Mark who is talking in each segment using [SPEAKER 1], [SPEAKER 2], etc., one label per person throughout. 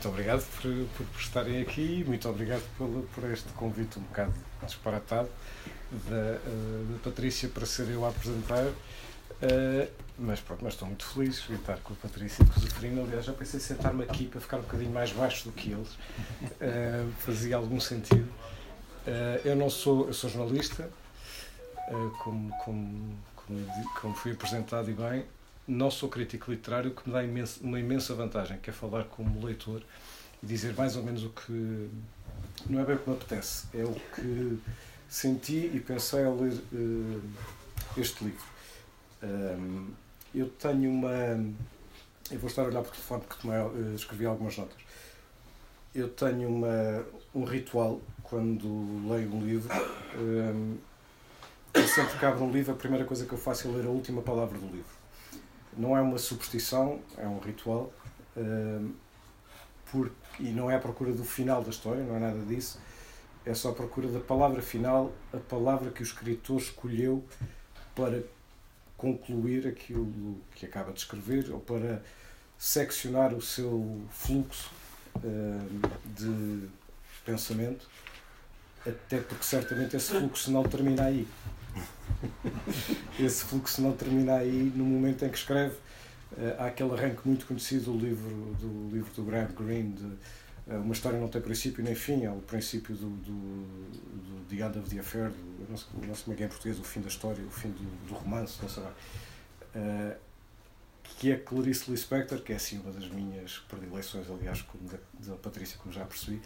[SPEAKER 1] muito obrigado por, por, estarem aqui, muito obrigado por, por este convite um bocado disparatado da, uh, da Patrícia para ser eu a apresentar. Uh, mas pronto, mas estou muito feliz de estar com a Patrícia e com o Zeferino. Aliás, já pensei sentar-me aqui para ficar um bocadinho mais baixo do que eles. Uh, fazia algum sentido. eu não sou, eu sou jornalista, como, como, como, como fui apresentado e bem, não sou crítico literário, que me dá imenso, uma imensa vantagem, que é falar como leitor e dizer mais ou menos o que. Não é bem o que me apetece, é o que senti e pensei ao ler uh, este livro. Um, eu tenho uma. Eu vou estar a olhar para o telefone porque tomei, uh, escrevi algumas notas. Eu tenho uma, um ritual quando leio um livro. Um, sempre que abro um livro, a primeira coisa que eu faço é ler a última palavra do livro não é uma superstição, é um ritual. Uh, e não é a procura do final da história, não é nada disso. É só a procura da palavra final, a palavra que o escritor escolheu para concluir aquilo que acaba de escrever ou para seccionar o seu fluxo uh, de pensamento, até porque certamente esse fluxo não termina aí. Esse fluxo não termina aí no momento em que escreve. Eh, há aquele arranque muito conhecido do livro do, livro do Graham Greene, de eh, Uma História Não Tem Princípio Nem Fim, é o princípio do, do, do The End of the Affair, do, não, sei, não sei como é que é em português, o fim da história, o fim do, do romance, não sei. Uh, que é Clarice Lispector, que é assim uma das minhas predileções, aliás, como da, da Patrícia, como já percebi.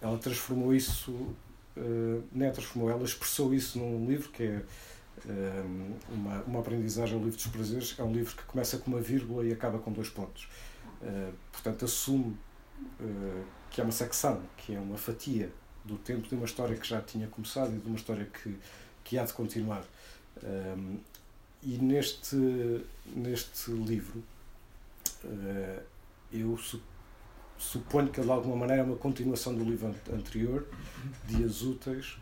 [SPEAKER 1] Ela transformou isso uh, transformou, ela expressou isso num livro que é uh, uma, uma aprendizagem ao livro dos prazeres. É um livro que começa com uma vírgula e acaba com dois pontos. Uh, portanto, assume que é uma secção, que é uma fatia do tempo de uma história que já tinha começado e de uma história que, que há de continuar. e neste, neste livro, eu suponho que de alguma maneira é uma continuação do livro anterior, Dias Úteis,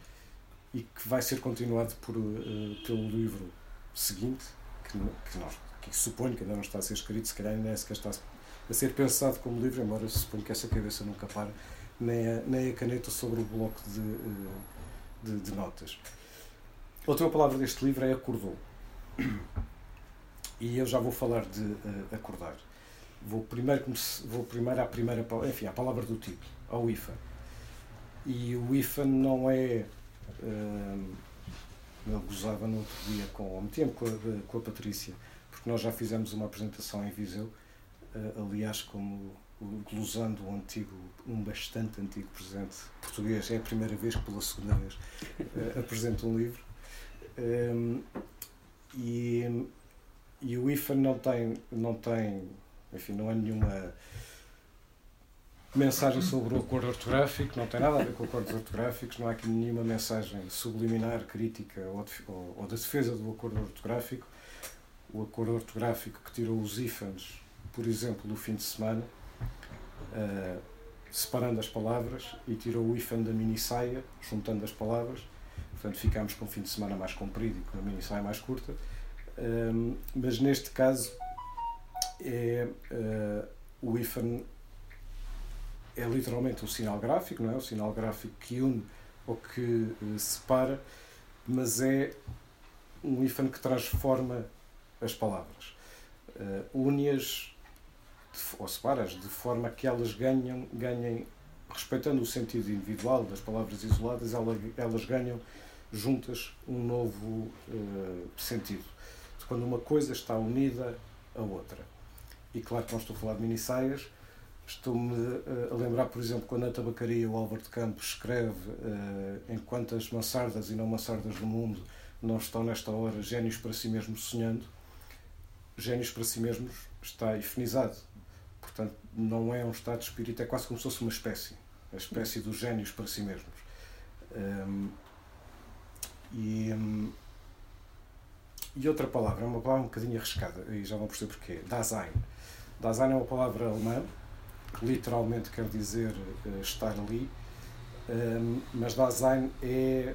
[SPEAKER 1] e que vai ser continuado por, uh, pelo livro seguinte, que, que, nós, que suponho que ainda não está a ser escrito, se calhar nem sequer está a ser pensado como livro, embora suponho que essa cabeça nunca para, nem a, nem a caneta sobre o bloco de, uh, de, de, notas. A última palavra deste livro é acordou. E eu já vou falar de uh, acordar. Vou primeiro, vou primeiro à primeira enfim, à palavra do título, ao IFA. E o IFA não é. Uh, eu gozava no outro dia com, ao tempo com a, com a Patrícia, porque nós já fizemos uma apresentação em Viseu, uh, aliás, como glosando um antigo, um bastante antigo presidente português, é a primeira vez que pela segunda vez uh, apresento um livro. Um, e, e o IFA não tem, não tem enfim, não há nenhuma mensagem sobre o acordo ortográfico, não tem nada a ver com acordos ortográficos, não há aqui nenhuma mensagem subliminar, crítica ou, de, ou, ou da defesa do acordo ortográfico. O acordo ortográfico que tirou os ífans, por exemplo, do fim de semana, uh, separando as palavras, e tirou o ifan da mini saia, juntando as palavras. Portanto, ficámos com o fim de semana mais comprido e com a mini saia mais curta. Uh, mas neste caso, é uh, o IFAN é literalmente um sinal gráfico, não é? O sinal gráfico que une ou que uh, separa, mas é um IFAN que transforma as palavras. Uh, une-as ou separa-as de forma que elas ganham, ganhem, respeitando o sentido individual das palavras isoladas, elas, elas ganham juntas um novo uh, sentido. Quando uma coisa está unida a outra. E claro que não estou a falar de minissaias, estou-me eh, a lembrar, por exemplo, quando na tabacaria o de Campos escreve uh, enquanto as mansardas e não mansardas do mundo não estão nesta hora génios para si mesmos sonhando, génios para si mesmos está efenizado. Portanto, não é um estado de espírito, é quase como se fosse uma espécie, a espécie dos génios para si mesmos. Um, ehm, e, um, e outra palavra, é uma palavra um bocadinho arriscada, e já vão perceber porquê, Dasein Dasein é uma palavra alemã que literalmente quer dizer uh, estar ali, um, mas Dasein é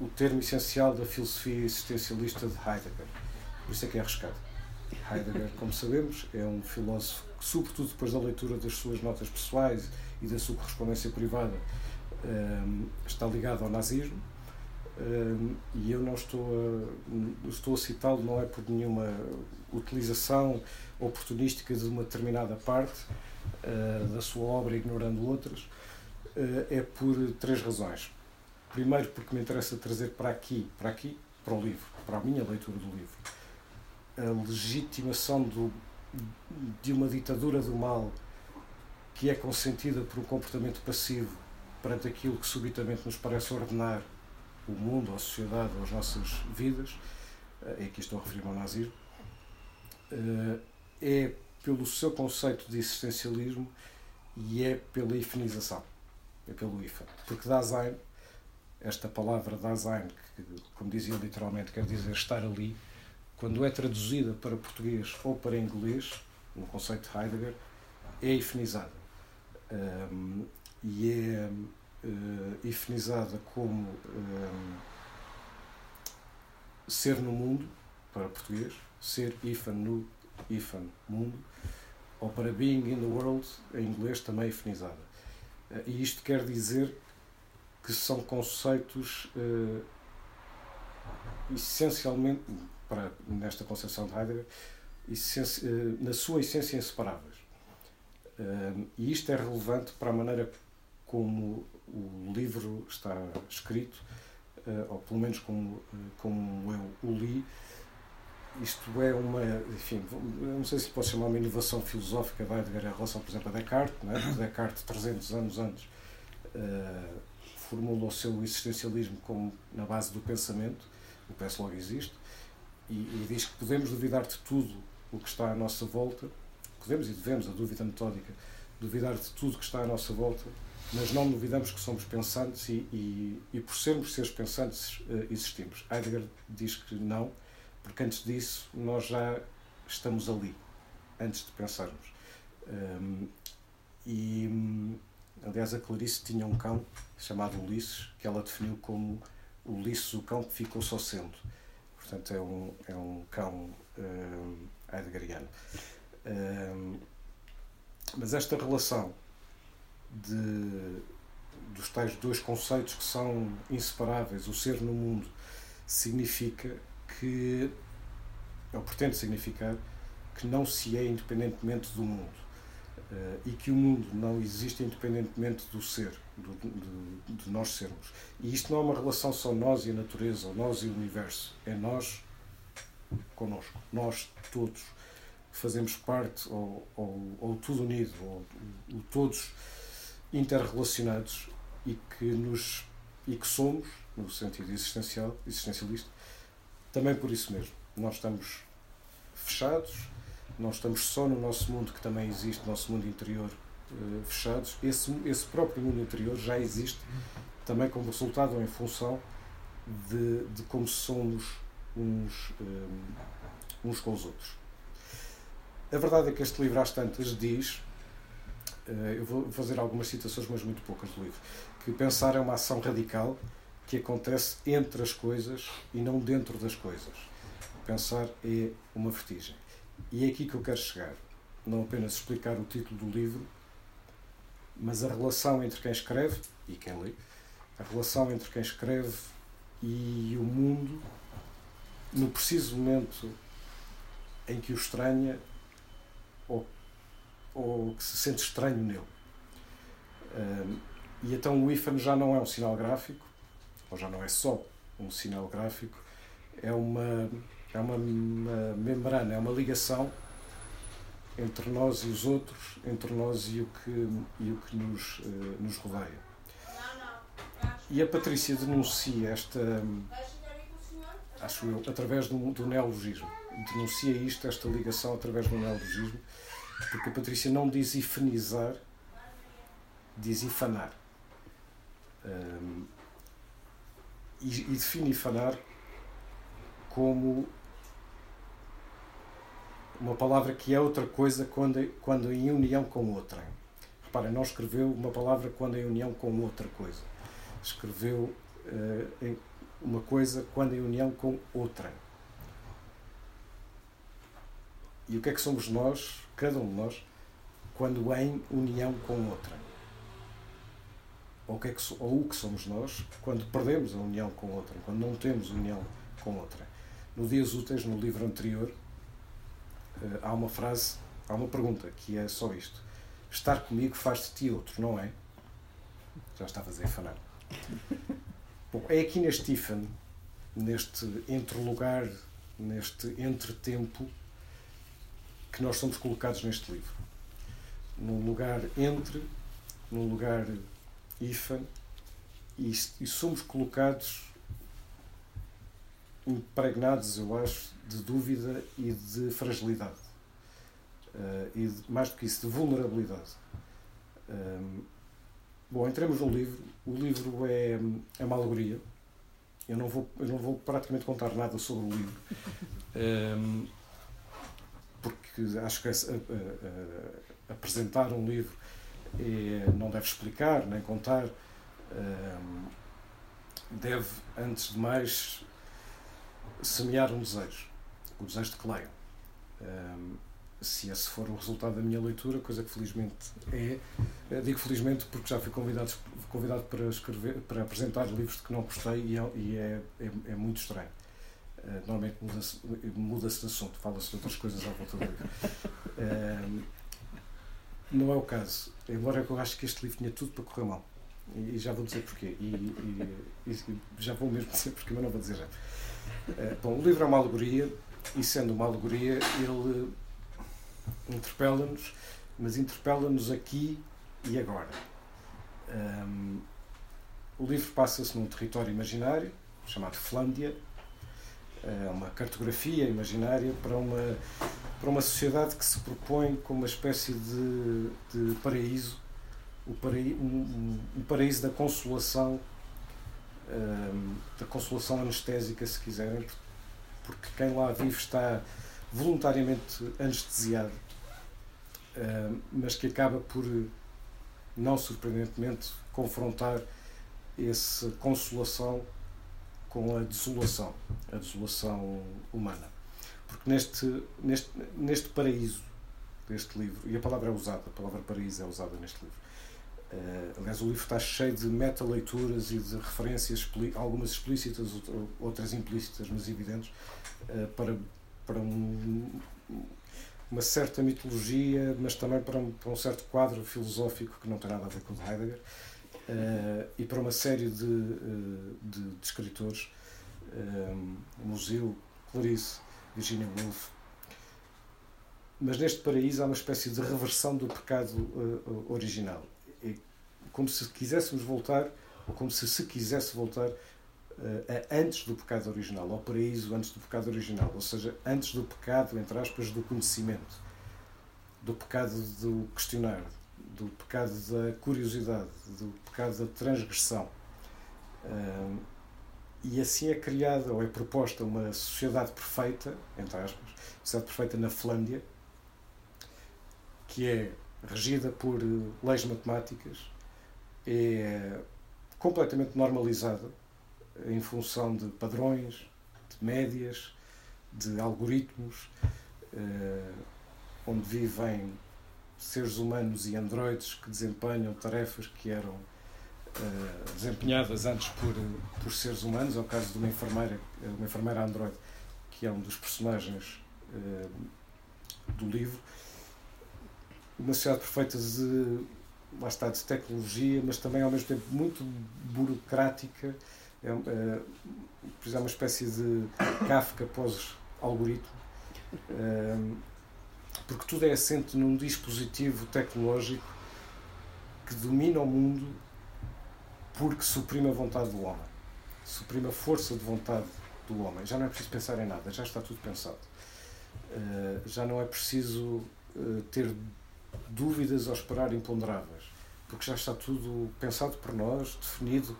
[SPEAKER 1] o termo essencial da filosofia existencialista de Heidegger. Por isso é que é arriscado. Heidegger, como sabemos, é um filósofo que, sobretudo depois da leitura das suas notas pessoais e da sua correspondência privada, um, está ligado ao nazismo. Um, e eu não estou a, estou a citá-lo não é por nenhuma utilização oportunística de uma determinada parte uh, da sua obra, ignorando outras, uh, é por três razões. Primeiro, porque me interessa trazer para aqui, para aqui, para o livro, para a minha leitura do livro, a legitimação do, de uma ditadura do mal que é consentida por um comportamento passivo perante aquilo que subitamente nos parece ordenar o mundo, a sociedade, as nossas vidas, é que estou a referir ao nazismo, eh, é pelo seu conceito de existencialismo e é pela ifanização, é pelo IFA. Porque Dasein, esta palavra Dasein, que, como dizia literalmente, quer dizer estar ali, quando é traduzida para português ou para inglês, no conceito de Heidegger, é ifanizada. Um, e é uh, como um, ser no mundo, para português, ser ifan no ifan mundo, ou para being in the world, em inglês também ifanizada. Uh, e isto quer dizer que são conceitos uh, essencialmente para, nesta concepção de Heidegger, eh, na sua essência inseparáveis. Eh, e isto é relevante para a maneira como o livro está escrito, eh, ou pelo menos como, como eu o li. Isto é uma, enfim, não sei se posso chamar uma inovação filosófica de Heidegger em relação, por exemplo, a Descartes. Não é? Descartes, 300 anos antes, formulou o seu existencialismo como na base do pensamento, o penso logo existe, e, e, diz que podemos duvidar de tudo o que está à nossa volta, podemos e devemos, a dúvida metódica, duvidar de tudo que está à nossa volta, mas não duvidamos que somos pensantes e, e, e por sermos seres pensantes eh, existimos. Heidegger diz que não, porque antes disso nós já estamos ali, antes de pensarmos. Um, e, aliás, a Clarice tinha um cão chamado Ulisses, que ela definiu como Ulisses, o cão que ficou só sendo portanto é um, é um cão uh, heideggeriano. Uh, mas esta relação de, dos tais dois conceitos que são inseparáveis, o ser no mundo, significa que, ou pretende significar, que não se é independentemente do mundo. Uh, e que o mundo não existe independentemente do ser, do, de, de, nós sermos. E isto não é uma relação só nós e a natureza, ou nós e o universo, é nós connosco, nós todos fazemos parte, ou, ou, ou tudo unido, ou, ou, todos interrelacionados e que, nos, e que somos, no sentido existencial, existencialista, também por isso mesmo. Nós estamos fechados, nós estamos só no nosso mundo que também existe, nosso mundo interior uh, fechados. Esse, esse próprio mundo interior já existe também como resultado ou em função de, de como somos uns, um, eh, uns com os outros. A verdade é que este livro, às tantas, diz, uh, eu vou fazer algumas citações, mas muito poucas do livro, que pensar é uma ação radical que acontece entre as coisas e não dentro das coisas. Pensar é uma vertigem. E é aqui que eu quero chegar. Não apenas explicar o título do livro, mas a relação entre quem escreve e quem lê, a relação entre quem escreve e o mundo no preciso momento em que o estranha ou, ou que se sente estranho nele. Um, e então o IFAN já não é um sinal gráfico, ou já não é só um sinal gráfico, é uma é uma, uma membrana, é uma ligação entre nós e os outros, entre nós e o que, e o que nos, uh, nos rodeia. E a Patrícia denuncia esta, acho eu, através do, do neologismo. Denuncia isto, esta ligação, através do neologismo, porque a Patrícia não diz ifenizar, diz ifanar. Um, e, e define ifanar como uma palavra que é outra coisa quando, quando em união com outra. Reparem, não escreveu uma palavra quando em união com outra coisa. Escreveu uh, uma coisa quando em união com outra. E o que é que somos nós, cada um de nós, quando em união com outra? Ou o que, é que, ou o que somos nós quando perdemos a união com outra, quando não temos união com outra? No Dias Úteis, no livro anterior, eh, há uma frase, há uma pergunta, que é só isto. Estar comigo faz de ti outro, não é? Já está a fanar. Bom, é aqui neste Tiffany, neste entrelugar, neste entretempo, que nós somos colocados neste livro. Num lugar entre, num lugar IFA, e, e somos colocados impregnados, eu acho, de dúvida e de fragilidade. Uh, e de, mais do que isso, de vulnerabilidade. Um, ehm, bom, entremos no livro. O livro é, é uma alegoria. Eu não, vou, eu não vou praticamente contar nada sobre o livro. Um, ehm, porque acho que é, apresentar um livro é, não deve explicar nem contar. Ehm, deve, antes de mais, semear um desejo, o desejo de que leiam. Um, se esse for o resultado da minha leitura, coisa que felizmente é, digo felizmente porque já fui convidado, convidado para, escrever, para apresentar livros de que não gostei e é, e é, é, é muito estranho. Uh, normalmente muda-se muda de assunto, fala-se de outras coisas à volta do livro. Uh, não é o caso, embora eu acho que este livro tinha tudo para correr mal. E, e já vou dizer porquê. E, e, e, já vou mesmo dizer porquê, mas não vou dizer já. Eh, bom, o livro é uma alegoria e, sendo uma alegoria, ele interpela-nos, mas interpela-nos aqui e agora. Um, ehm, o livro passa-se num território imaginário chamado Flândia, é uma cartografia imaginária para uma, para uma sociedade que se propõe como uma espécie de, de paraíso, o paraíso, um, um paraíso da consolação da consolação anestésica, se quiserem, porque quem lá vive está voluntariamente anestesiado, mas que acaba por, não surpreendentemente, confrontar essa consolação com a desolação, a desolação humana. Porque neste, neste, neste paraíso deste livro, e a palavra é usada, a palavra paraíso é usada neste livro, Uh, aliás, o livro está cheio de meta-leituras e de referências, algumas explícitas, outras implícitas, mas evidentes, uh, para, para um, uma certa mitologia, mas também para um, para um, certo quadro filosófico que não tem nada a ver com Heidegger, uh, e para uma série de, de, de escritores, Museu, Clarice, Virginia Woolf. Mas neste paraíso há uma espécie de reversão do pecado original. Como se quiséssemos voltar, ou como se se quisesse voltar uh, a antes do pecado original, ao paraíso antes do pecado original, ou seja, antes do pecado, entre aspas, do conhecimento, do pecado do questionar, do pecado da curiosidade, do pecado da transgressão. E assim é criada ou é proposta uma sociedade perfeita, entre aspas, sociedade perfeita na Flândia, que é regida por leis matemáticas, é completamente normalizada em função de padrões, de médias, de algoritmos, eh, onde vivem seres humanos e androides que desempenham tarefas que eram eh, desempenhadas antes por, por seres humanos. É o caso de uma enfermeira, uma enfermeira androide, que é um dos personagens eh, do livro. Uma sociedade perfeita de lá está, de tecnologia, mas também ao mesmo tempo muito burocrática. É, é, é uma espécie de Kafka pós-algoritmo, é, porque tudo é assente num dispositivo tecnológico que domina o mundo porque suprime a vontade do homem, suprime a força de vontade do homem. Já não é preciso pensar em nada, já está tudo pensado. É, já não é preciso é, ter dúvidas ou esperar imponderáveis, porque já está tudo pensado por nós, definido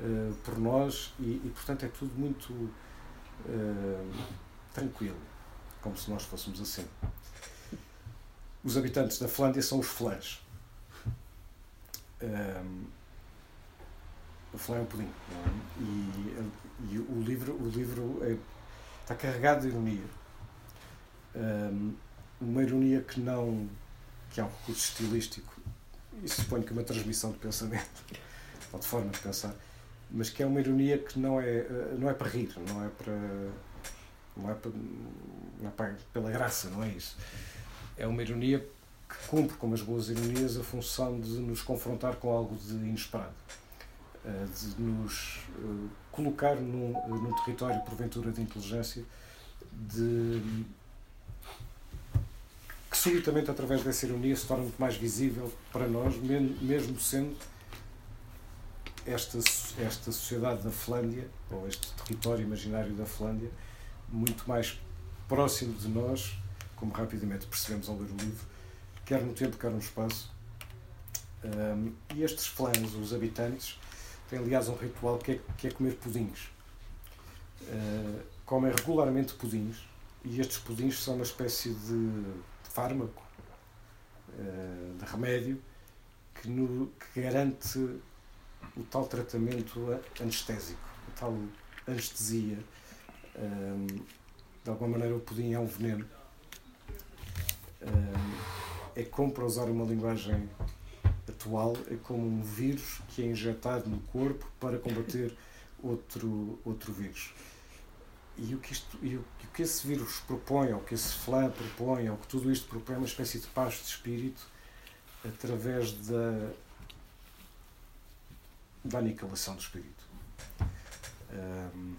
[SPEAKER 1] uh, por nós e, e, portanto, é tudo muito tranquilo, como se nós fôssemos assim. Os habitantes da Finlândia são os flãs. Um, eh, o flã é pudim. É? E, e, o livro, o livro é, está carregado de ironia. Um, uma ironia que não. que é um recurso estilístico, e suponho que é uma transmissão de pensamento, ou de forma de pensar, mas que é uma ironia que não é, eh, não é para rir, não é para. não é, para, não é para, pela graça, não é isso. É uma ironia que cumpre, como as boas ironias, a função de nos confrontar com algo de inesperado, de nos eh, colocar num, num território, porventura, de inteligência, de que subitamente, através dessa ironia, se torna muito mais visível para nós, mesmo sendo esta, esta sociedade da Finlândia, ou este território imaginário da Finlândia, muito mais próximo de nós, como rapidamente percebemos ao ler o livro, quer no tempo, quer no espaço. Um, e estes flãs, os habitantes, têm aliás um ritual que é, que é comer pudins. Uh, comem regularmente pudins, e estes pudins são uma espécie de fármaco, uh, de remédio, que, no, que garante o tal tratamento anestésico, a tal anestesia. Um, de alguma maneira, o pudim é um veneno. Um, é como, para usar uma linguagem atual, é como um vírus que é injetado no corpo para combater outro, outro vírus. E o, que isto, e o que esse vírus propõe, ou o que esse flan propõe, ou que tudo isto propõe, é uma espécie de paz de espírito através da, da aniquilação do espírito. Um,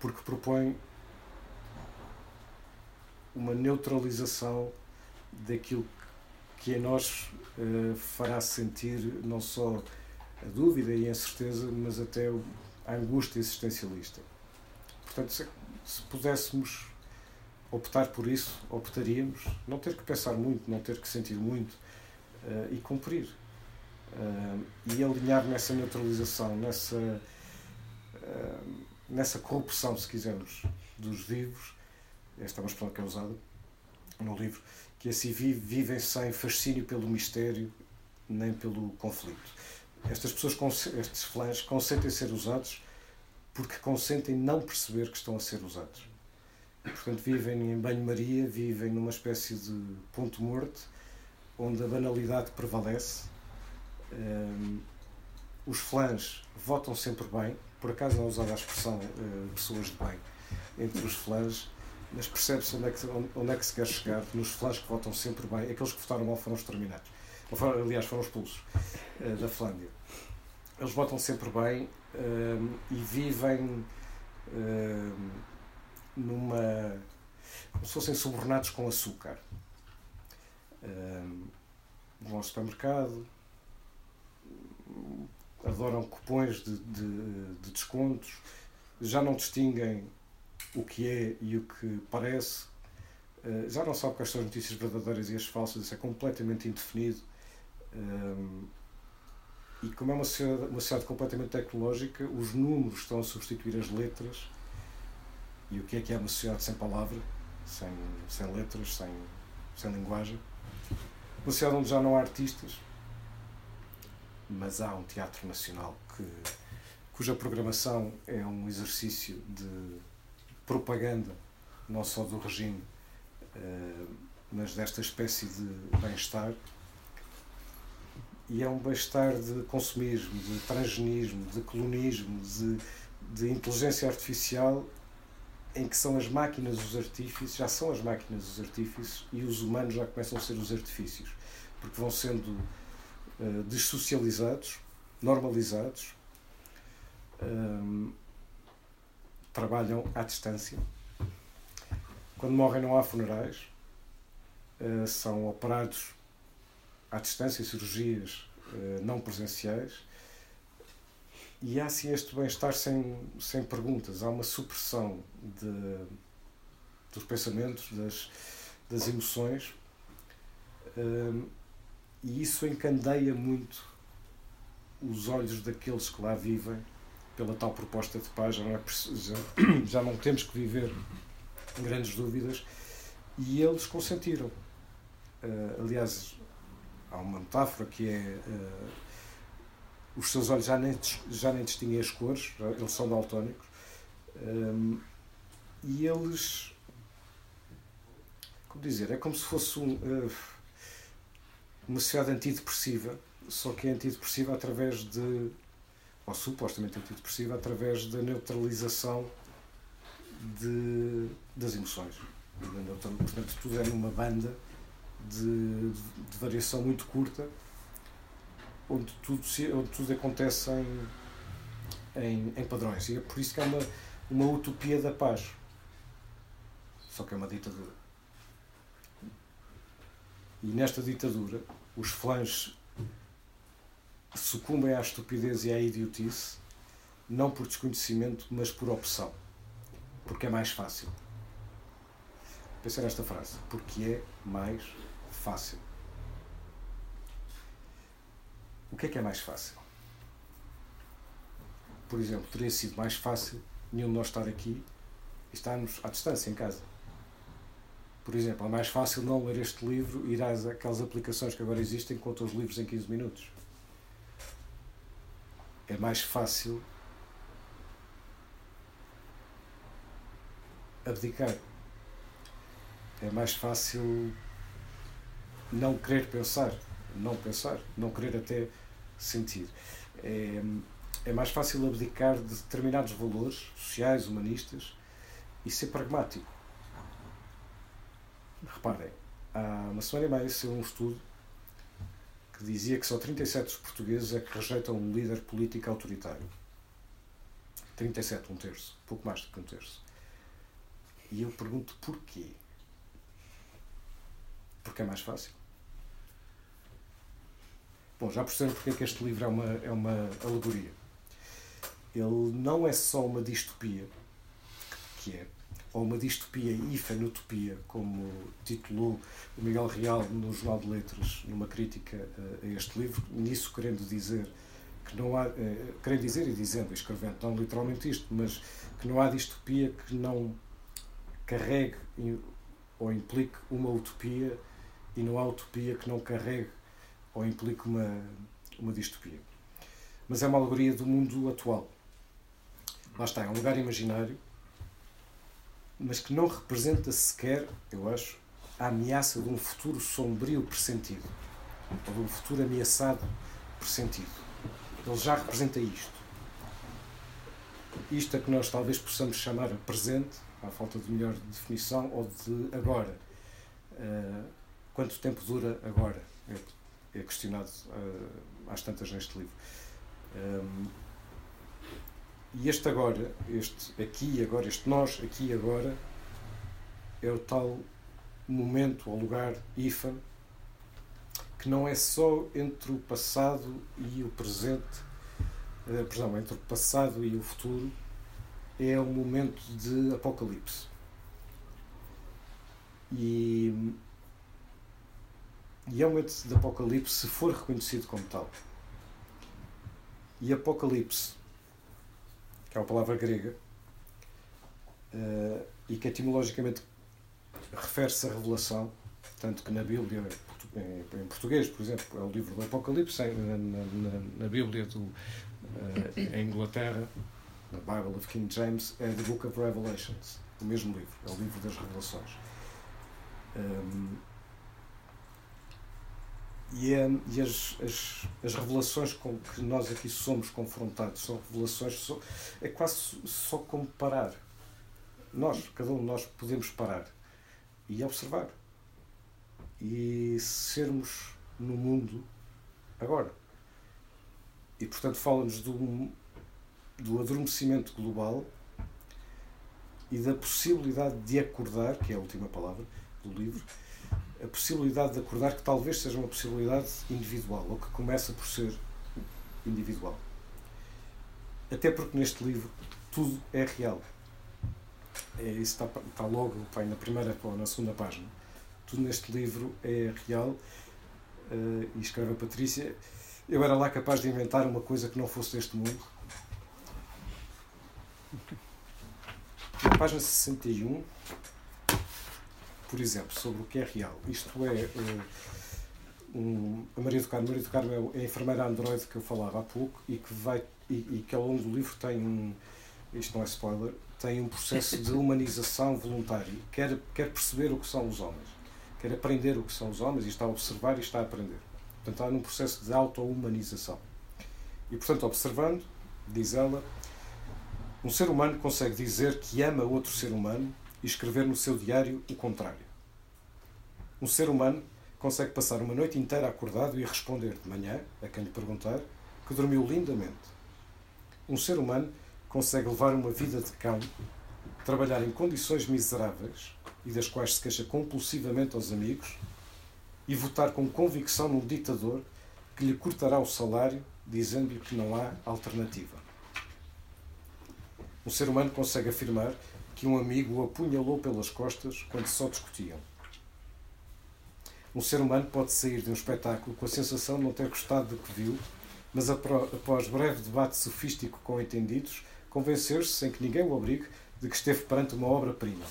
[SPEAKER 1] porque propõe uma neutralização daquilo que em nós uh, fará sentir não só a dúvida e a incerteza, mas até a angústia existencialista. Portanto, se, se pudéssemos optar por isso, optaríamos não ter que pensar muito, não ter que sentir muito uh, e cumprir. Uh, e alinhar nessa neutralização, nessa, uh, nessa corrupção, se quisermos, dos vivos, esta é uma expressão que é usada no livro, que assim vivem sem fascínio pelo mistério nem pelo conflito. Estas pessoas, estes flãs, consentem ser usados porque consentem não perceber que estão a ser usados. Portanto, vivem em banho-maria, vivem numa espécie de ponto morto, onde a banalidade prevalece um, os flãs votam sempre bem, por acaso não usava a expressão uh, pessoas de bem entre os flãs, mas percebe-se onde, é que, onde é que se quer chegar nos flãs que votam sempre bem. Aqueles que votaram mal foram exterminados. Aliás, foram expulsos uh, da Finlândia. Eles votam sempre bem e vivem numa. como se fossem subornados com açúcar. vão ao supermercado, adoram cupões de, de, de, descontos, já não distinguem o que é e o que parece, eh, já não sabem quais são as notícias verdadeiras e as falsas, isso é completamente indefinido. Ehm, e como é uma sociedade, uma sociedade completamente tecnológica, os números estão a substituir as letras. E o que é que é uma sociedade sem palavra, sem, sem letras, sem, sem linguagem? Uma sociedade onde já não há artistas, mas há um teatro nacional que, cuja programação é um exercício de propaganda, não só do regime, eh, mas desta espécie de bem-estar. E é um bem-estar de consumismo, de transgenismo, de colonismo, de, de inteligência artificial, em que são as máquinas os artífices, já são as máquinas os artífices e os humanos já começam a ser os artifícios, porque vão sendo uh, dessocializados, normalizados, um, trabalham à distância. Quando morrem não há funerais, uh, são operados à distância, cirurgias uh, não presenciais. E há assim este bem-estar sem, sem perguntas, há uma supressão de, dos pensamentos, das, das emoções. Um, e isso encandeia muito os olhos daqueles que lá vivem pela tal proposta de paz. Já não, é, já, já não temos que viver grandes dúvidas e eles consentiram. Uh, aliás, há uma metáfora que é uh, os seus olhos já nem, já nem distinguem as cores, eles são daltónicos, um, e eles como dizer, é como se fosse um, uh, uma sociedade antidepressiva, só que é antidepressiva através de, ou supostamente antidepressiva, através da neutralização de, das emoções. Portanto, tudo é numa banda de, de variação muito curta, onde tudo, se, onde tudo acontece em, em, em, padrões. E é por isso que é uma, uma utopia da paz. Só que é uma ditadura. E nesta ditadura, os fãs sucumbem à estupidez e à idiotice, não por desconhecimento, mas por opção. Porque é mais fácil. Pensei nesta frase. Porque é mais fácil. O que é que é mais fácil? Por exemplo, teria sido mais fácil nenhum de nós estar aqui e estarmos à distância em casa. Por exemplo, é mais fácil não ler este livro e ir às aquelas aplicações que agora existem que contam os livros em 15 minutos. É mais fácil abdicar. É mais fácil não querer pensar, não pensar, não querer até sentir. É, é mais fácil abdicar de determinados valores sociais, humanistas e ser pragmático. Reparem, há uma semana e meia saiu um estudo que dizia que só 37 dos portugueses é que rejeitam um líder político autoritário. 37, um terço, pouco mais do que um terço. E eu pergunto porquê? Porque é mais fácil. Bom, já percebem porque é que este livro é uma, é uma alegoria. Ele não é só uma distopia, que é, ou uma distopia ifenutopia, como titulou o Miguel Real no Jornal de Letras, numa crítica a este livro, nisso querendo dizer que não há, eh, querendo dizer e dizendo, escrevendo, não literalmente isto, mas que não há distopia que não carregue ou implique uma utopia e não há utopia que não carregue ou implica uma, uma distopia. Mas é uma alegoria do mundo atual. Lá está, é um lugar imaginário, mas que não representa sequer, eu acho, a ameaça de um futuro sombrio pressentido, ou de um futuro ameaçado pressentido. Ele já representa isto. Isto é que nós talvez possamos chamar a presente, à falta de melhor definição, ou de agora. Uh, quanto tempo dura agora? É é questionado uh, às tantas neste livro. Um, e este agora, este aqui e agora, este nós aqui e agora, é o tal momento ou lugar IFA que não é só entre o passado e o presente, uh, perdão, entre o passado e o futuro, é um momento de apocalipse. E e é um momento de Apocalipse se for reconhecido como tal. E Apocalipse, que é uma palavra grega, uh, e que etimologicamente refere-se à revelação, tanto que na Bíblia, em, português, por exemplo, é o livro do Apocalipse, na, na, na Bíblia do, uh, em Inglaterra, na Bible of King James, é The Book of Revelations, o mesmo livro, é o livro das revelações. Um, e, é, e as, as, as, revelações com que nós aqui somos confrontados são revelações, só, é quase só como parar. Nós, cada um de nós, podemos parar e observar e sermos no mundo agora. E portanto, fala-nos do, do adormecimento global e da possibilidade de acordar, que é a última palavra do livro a possibilidade de acordar que talvez seja uma possibilidade individual, ou que começa por ser individual. Até porque neste livro tudo é real. É, isso está, está logo está na primeira ou na segunda página. Tudo neste livro é real. Uh, e escreve a Patrícia. Eu era lá capaz de inventar uma coisa que não fosse deste mundo. Na página 61 por exemplo, sobre o que é real. Isto é, eh, um, a Maria do Carmo, Maria do Carmo é a enfermeira androide que eu falava há pouco e que, vai, e, e que ao longo do livro tem um, isto não é spoiler, tem um processo de humanização voluntária, quer, quer perceber o que são os homens, quer aprender o que são os homens e está a observar e está a aprender. Portanto, está num processo de auto-humanização. E, portanto, observando, diz ela, um ser humano consegue dizer que ama outro ser humano e escrever no seu diário o contrário. Um ser humano consegue passar uma noite inteira acordado e responder de manhã, a quem lhe perguntar, que dormiu lindamente. Um ser humano consegue levar uma vida de cão, trabalhar em condições miseráveis e das quais se queixa compulsivamente aos amigos, e votar com convicção num ditador que lhe cortará o salário dizendo-lhe que não há alternativa. Um ser humano consegue afirmar que um amigo o apunhalou pelas costas quando só discutiam. Um ser humano pode sair de um espetáculo com a sensação de não ter gostado do que viu, mas após breve debate sofístico com entendidos, convencer-se, sem que ninguém o obrigue, de que esteve perante uma obra-prima.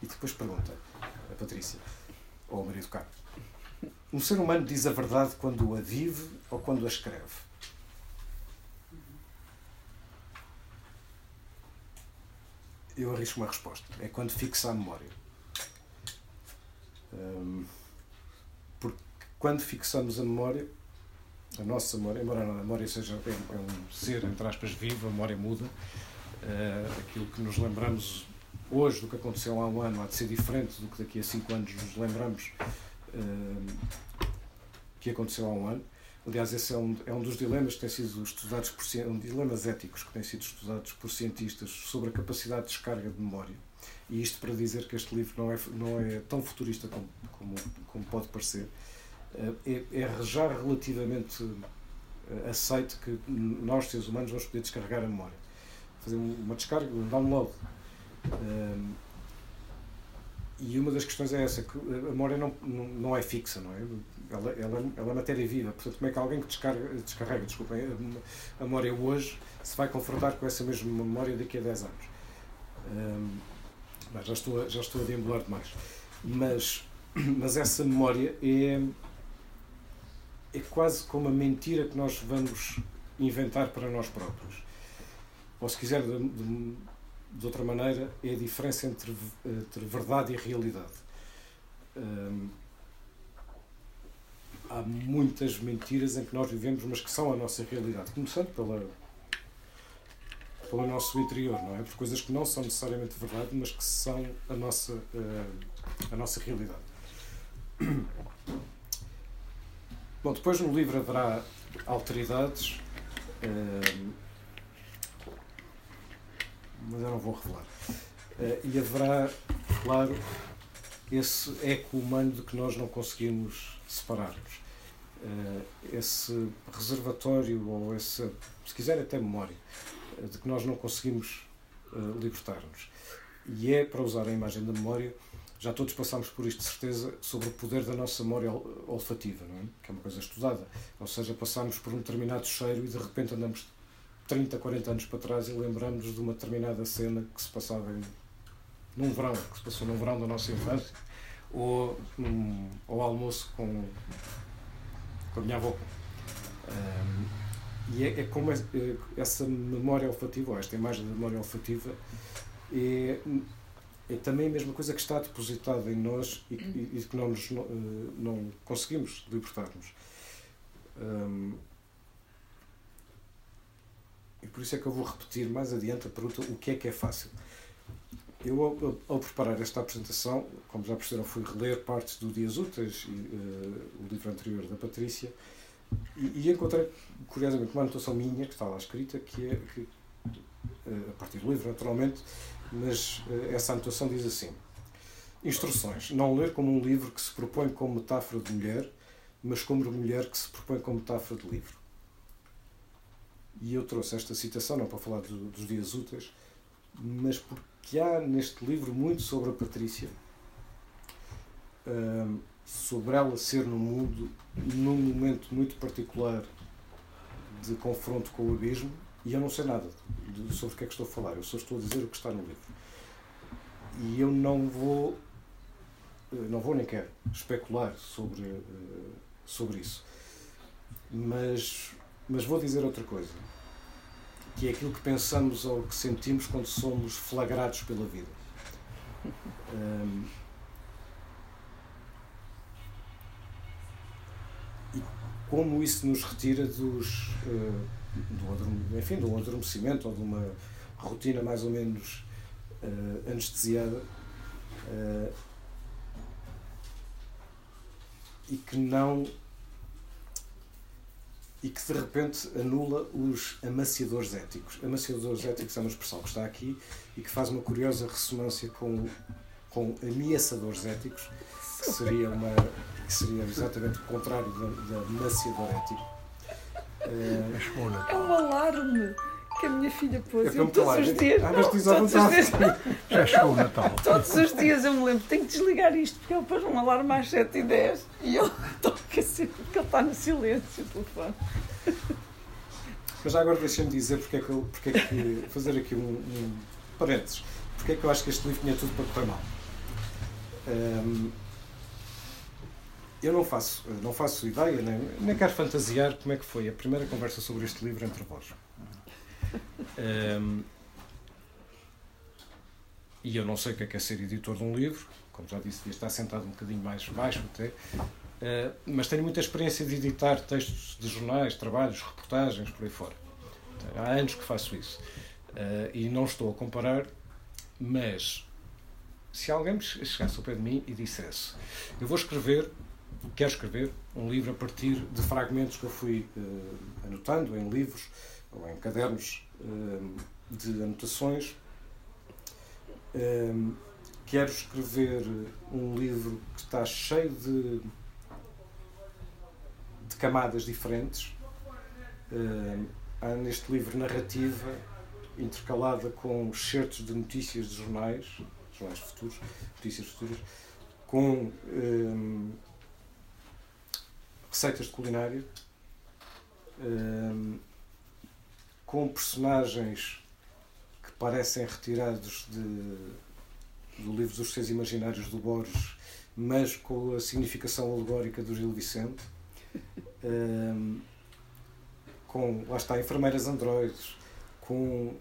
[SPEAKER 1] E depois pergunta a Patrícia, ou ao marido Carlos, um ser humano diz a verdade quando a vive ou quando a escreve? Eu arrisco uma resposta. É quando fixa a memória. porque quando fixamos a memória, a nossa memória, embora a memória seja é, é um ser, entre aspas, vivo, a memória muda, uh, aquilo que nos lembramos hoje do que aconteceu há um ano há de ser diferente do que daqui a cinco anos nos lembramos uh, que aconteceu há um ano. Aliás, esse é um, é um dos dilemas que têm sido estudados por um dilemas éticos que têm sido estudados por cientistas sobre a capacidade de descarga de memória. E isto para dizer que este livro não é, não é tão futurista como, como, como pode parecer. Eh, é, é já relativamente eh, aceito que nós, seres humanos, vamos poder descarregar a memória. Fazer uma descarga, um download. Um, e uma das questões é essa, que a memória não, não, não é fixa, não é? Ela, ela, ela é matéria viva. Portanto, como é que alguém que descarga, descarrega desculpem, a, memória hoje se vai confrontar com essa mesma memória daqui a 10 anos? Um, já, estou a, já estou a deambular demais. Mas, mas essa memória é, é quase como a mentira que nós vamos inventar para nós próprios. Ou se quiser, de, de, de outra maneira, é a diferença entre, entre verdade e realidade. Hum, há muitas mentiras em que nós vivemos, mas que são a nossa realidade. Começando pela, pelo nosso interior, não é? Por coisas que não são necessariamente verdade, mas que são a nossa, uh, a nossa realidade. Bom, depois no livro haverá alteridades, uh, mas eu não vou revelar. Uh, e haverá, claro, esse eco humano de que nós não conseguimos separar-nos. esse reservatório, ou esse, se quiser, até memória, de que nós não conseguimos uh, libertar-nos. E é, para usar a imagem da memória, já todos passamos por isto de certeza, sobre o poder da nossa memória olfativa, não é? que é uma coisa estudada. Ou seja, passamos por um determinado cheiro e de repente andamos 30, 40 anos para trás e lembramos de uma determinada cena que se passava em, num verão, que se passou num verão da nossa infância, ou num, ao almoço com, com a minha avó. Um, e é, é como é, essa memória olfativa, ou esta imagem de memória olfativa, é, é também a mesma coisa que está depositada em nós e, e, que não, nos, eh, não conseguimos libertar-nos. Um, e por isso é que eu vou repetir mais adiante a pergunta: o que é que é fácil? Eu, ao, ao preparar esta apresentação, como já perceberam, fui reler partes do Dias Úteis e uh, o livro anterior da Patrícia e, e, encontrei, curiosamente, uma anotação minha, que está lá escrita, que é que, eh, a partir do livro, naturalmente, mas eh, essa anotação diz assim: Instruções. Não ler como um livro que se propõe como metáfora de mulher, mas como mulher que se propõe como metáfora de livro. E eu trouxe esta citação, não para falar do, dos dias úteis, mas porque há neste livro muito sobre a Patrícia. Sobre ela ser no mundo num momento muito particular de confronto com o abismo e eu não sei nada de, sobre o que é que estou a falar, eu só estou a dizer o que está no livro. E eu não vou, eh, não vou nem quero especular sobre, eh, sobre isso. Mas, mas vou dizer outra coisa, que é aquilo que pensamos ou que sentimos quando somos flagrados pela vida. Um, e como isso nos retira dos, uh, do, enfim, de um adormecimento ou de uma rotina mais ou menos uh, anestesiada uh, e que não e que de repente anula os amaciadores éticos. Amaciadores éticos é uma expressão que está aqui e que faz uma curiosa ressonância com, com ameaçadores éticos, que seria, uma, que seria exatamente o contrário da, da maciador ético.
[SPEAKER 2] É, é um alarme que a minha filha pôs.
[SPEAKER 1] É eu todos os dias. Ah, diz todos
[SPEAKER 2] os
[SPEAKER 1] dias.
[SPEAKER 3] Já chegou o Natal.
[SPEAKER 2] Todos os dias eu me lembro, tenho que desligar isto, porque ele pôs um alarme às 7h10 e eu toco assim, porque ele está no silêncio o telefone.
[SPEAKER 1] Mas já agora deixa-me dizer porque é que eu. Porque é que, fazer aqui um, um parênteses. Porque é que eu acho que este livro tinha tudo para correr mal. Um, eu não faço, não faço ideia, nem, nem quero fantasiar como é que foi a primeira conversa sobre este livro entre vós. Um, e eu não sei o que é, que é ser editor de um livro, como já disse, estar sentado um bocadinho mais baixo até, uh, mas tenho muita experiência de editar textos de jornais, trabalhos, reportagens, por aí fora. Há anos que faço isso. Uh, e não estou a comparar, mas se alguém chegasse ao pé de mim e dissesse eu vou escrever, quero escrever um livro a partir de fragmentos que eu fui uh, anotando em livros ou em cadernos de anotações. quero escrever um livro que está cheio de, de camadas diferentes. há neste livro narrativa intercalada com certos de notícias de jornais, jornais futuros, notícias futuras, com receitas de culinária, com personagens que parecem retirados de, do livro dos Seus Imaginários do Borges, mas com a significação alegórica do Gil Vicente. Um, com, lá está, enfermeiras androides, com.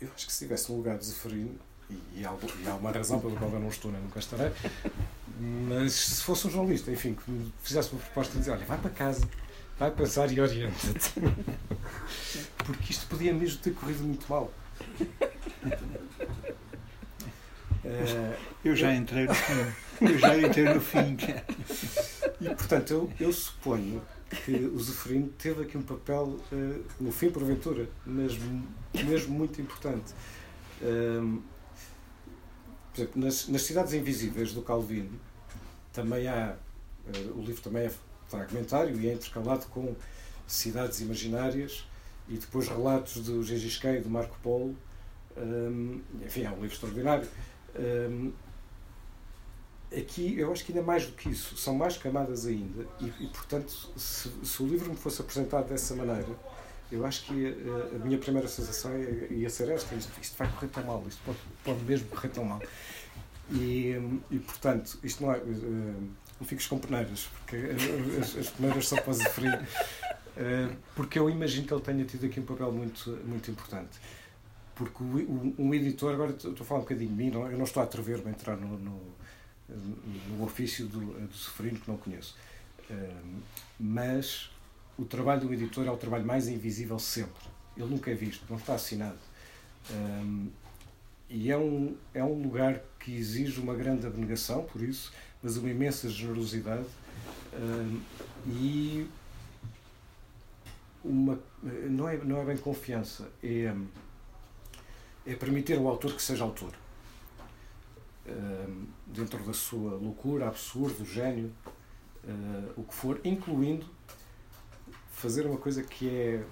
[SPEAKER 1] Eu acho que se estivesse no lugar de Zeferino, e, e, e há uma razão pela qual eu não estou nem nunca estarei, mas se fosse um jornalista, enfim, que me fizesse uma proposta de dizer: olha, vai para casa, vai pensar e orienta-te. Porque isto podia mesmo ter corrido muito mal.
[SPEAKER 3] eu já entrei no fim. Eu já entrei no fim.
[SPEAKER 1] E portanto, eu, eu suponho que o Zeferino teve aqui um papel, uh, no fim, porventura, mas mesmo muito importante. Um, por exemplo, nas, nas Cidades Invisíveis do Calvino, também há, uh, o livro também é fragmentário e é intercalado com cidades imaginárias e depois relatos do Gengis Khan e do Marco Polo. Um, enfim, é um livro extraordinário. Um, aqui eu acho que ainda mais do que isso, são mais camadas ainda, e, e portanto, se, se, o livro me fosse apresentado dessa maneira, eu acho que a, eh, a minha primeira sensação ia, ia ser esta: isto, isto, vai correr tão mal, isto pode, pode mesmo correr tão mal. E, e portanto, isto não é. Uh, não fiques com peneiras, porque as, as peneiras são para frio. Porque eu imagino que ele tenha tido aqui um papel muito, muito importante. Porque um editor, agora estou a falar um bocadinho de mim, não, eu não estou a atrever-me a entrar no, no, no ofício do, do Seferino, que não conheço. Uh, mas o trabalho do editor é o trabalho mais invisível sempre. Ele nunca é visto, não está assinado. Um, e é um, é um lugar que exige uma grande abnegação, por isso, mas uma imensa generosidade uh, e uma não é não é bem confiança é é permitir ao autor que seja autor. Uh, dentro da sua loucura absurdo gênio uh, o que for incluindo fazer uma coisa que é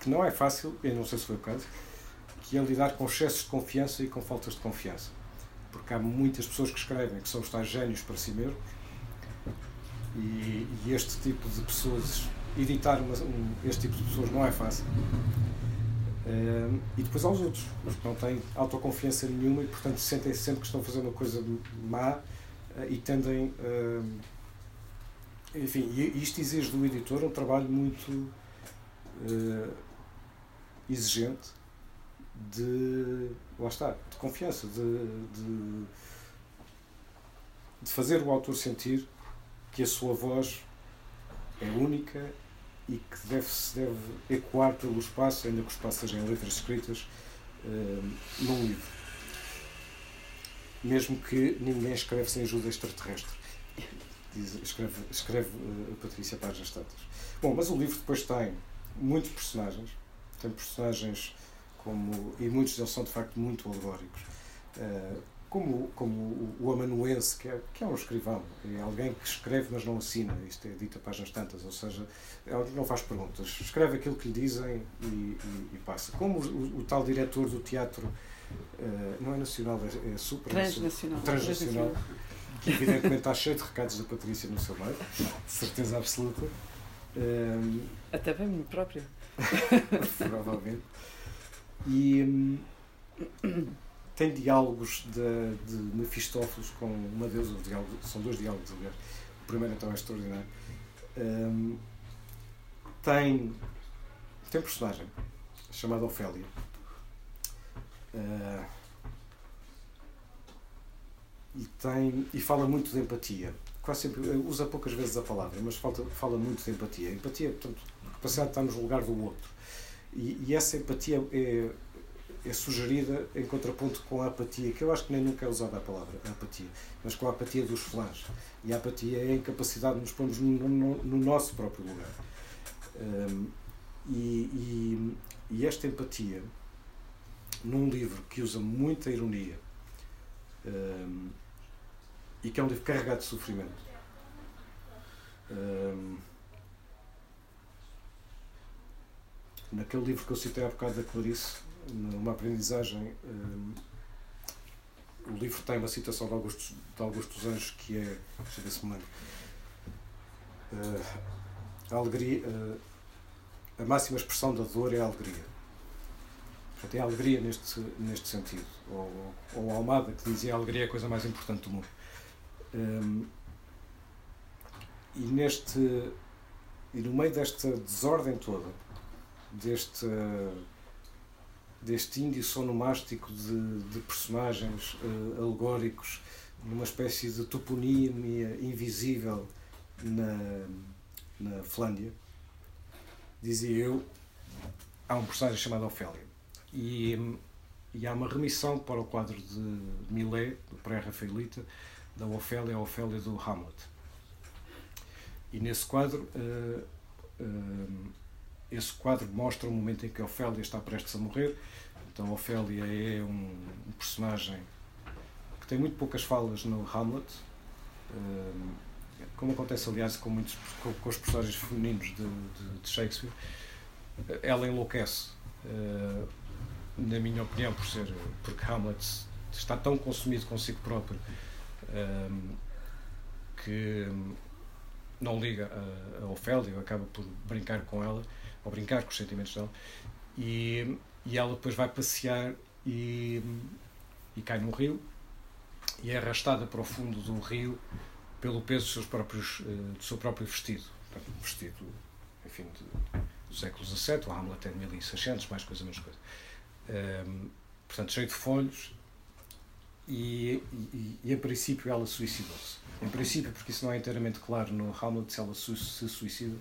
[SPEAKER 1] que não é fácil eu não sei se foi o caso que é lidar com excessos de confiança e com faltas de confiança porque há muitas pessoas que escrevem que são os tais génios para si mesmos e, e este tipo de pessoas, editar uma, um, este tipo de pessoas não é fácil. Uh, e depois há os outros, os que não têm autoconfiança nenhuma e, portanto, sentem -se sempre que estão fazer uma coisa má uh, e tendem. Uh, enfim, isto exige do editor um trabalho muito exigente de. lá está, de confiança, de, de, de fazer o autor sentir que a sua voz é única e que deve, se deve ecoar pelo espaço, ainda que o espaço seja em letras escritas, uh, num livro. Mesmo que ninguém escreve sem ajuda extraterrestre. Diz, escreve escreve uh, Patrícia Páginas Tantas. Bom, mas o livro depois tem muitos personagens, tem personagens como, e muitos deles são de facto muito alegóricos. Uh, como, como o amanuense, que é, que é um escrivão, é alguém que escreve mas não assina, isto é dito a páginas tantas, ou seja, é não faz perguntas, escreve aquilo que lhe dizem e, e, e passa. Como o, o, tal diretor do teatro, uh, não é nacional, é, é super
[SPEAKER 2] transnacional,
[SPEAKER 1] transnacional, que evidentemente está cheio de recados da Patrícia no seu meio, certeza absoluta.
[SPEAKER 2] Um, Até bem próprio.
[SPEAKER 1] provavelmente. E. Um, tem diálogos de, de Mefistófeles com uma deusa, são dois diálogos, aliás. O primeiro então é extraordinário. Um, tem, tem um personagem chamado Ofélia. Uh, e, tem, e fala muito de empatia. Quase sempre, usa poucas vezes a palavra, mas falta, fala muito de empatia. Empatia, portanto, capacidade de estar no lugar do outro. E, essa empatia é, é sugerida em contraponto com a apatia, que eu acho que nem nunca é usada a palavra, a apatia, mas com a apatia dos fãs. E a apatia é a incapacidade de nos pormos no, no, no nosso próprio lugar. Um, e, e, e, esta empatia, num livro que usa muita ironia um, e que é um livro carregado de sofrimento. Um, naquele livro que eu citei há bocado da Clarice, numa aprendizagem. Um, o livro tem uma citação de Augusto, de Augusto dos Anjos que é. Deixa eu ver se me lembro. Uh, a alegria. Uh, a máxima expressão da dor é a alegria. Portanto, é a alegria neste, neste sentido. Ou, ou Almada, que dizia a alegria é a coisa mais importante do mundo. Um, e neste. E no meio desta desordem toda, deste deste índio sonomástico de, de personagens uh, alegóricos numa espécie de toponímia invisível na, na Flândia, dizia eu, há um personagem chamado Ofélia. E, e há uma remissão para o quadro de Millet, do pré-rafaelita, da Ofélia, a Ofélia do Hamlet. E nesse quadro, uh, uh, esse quadro mostra o momento em que Ofélia está prestes a morrer. Então, Ofélia é um, um personagem que tem muito poucas falas no Hamlet, um, como acontece, aliás, com, muitos, com, com os personagens femininos de, de, de Shakespeare. Ela enlouquece, uh, na minha opinião, por ser, porque Hamlet está tão consumido consigo próprio um, que não liga a, a Ofélia, acaba por brincar com ela ou brincar com os sentimentos dela, e, e ela depois vai passear e, e cai num rio e é arrastada para o fundo do rio pelo peso dos seus próprios, eh, do seu próprio vestido. Um vestido, enfim, de, do século XVII, o Hamlet é de 1600, mais coisa, menos coisa. Um, ehm, portanto, cheio de folhos, e, e, e, em princípio ela suicidou-se. Em princípio, porque isso não é inteiramente claro no Hamlet se ela se suicida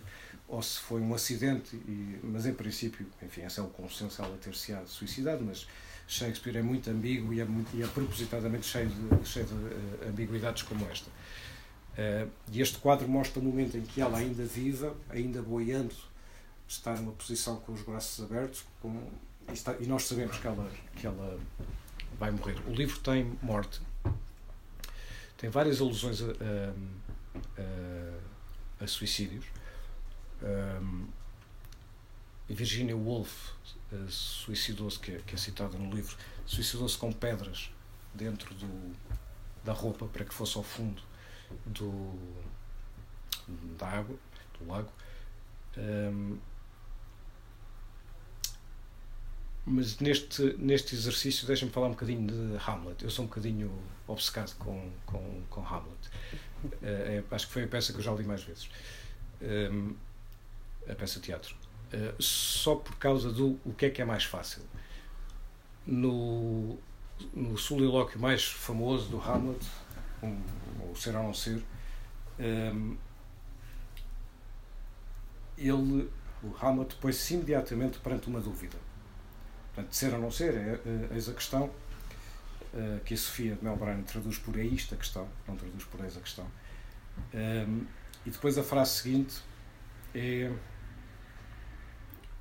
[SPEAKER 1] ou se foi um acidente, e, mas em princípio, enfim, esse é o consenso, ela ter-se suicidado, mas Shakespeare é muito ambíguo e é, muito, e é propositadamente cheio de, cheio de uh, ambiguidades como esta. Uh, e este quadro mostra o momento em que ela, ainda viva, ainda boiando, está numa posição com os braços abertos, com, e, está, e nós sabemos que ela, que ela vai morrer. O livro tem morte, tem várias alusões a, a, a, a suicídios. Um, Virginia Woolf uh, suicidou-se, que, é, que, é citada no livro, suicidou-se com pedras dentro do, da roupa para que fosse ao fundo do, da água, do lago. Um, mas neste, neste exercício, deixa-me falar um bocadinho de Hamlet. Eu sou um bocadinho obcecado com, com, com Hamlet. Uh, é, acho que foi a peça que eu já li mais vezes. Um, a peça de teatro. Uh, só por causa do o que é que é mais fácil. No, no solilóquio mais famoso do Hamlet, um, ou Ser ou Não Ser, um, ele, o Hamlet, põe-se imediatamente perante uma dúvida. Portanto, ser ou não ser, é, é, eis a questão uh, que a Sofia de Melbourne traduz por é isto a questão, não traduz por eis a questão. Um, e depois a frase seguinte é.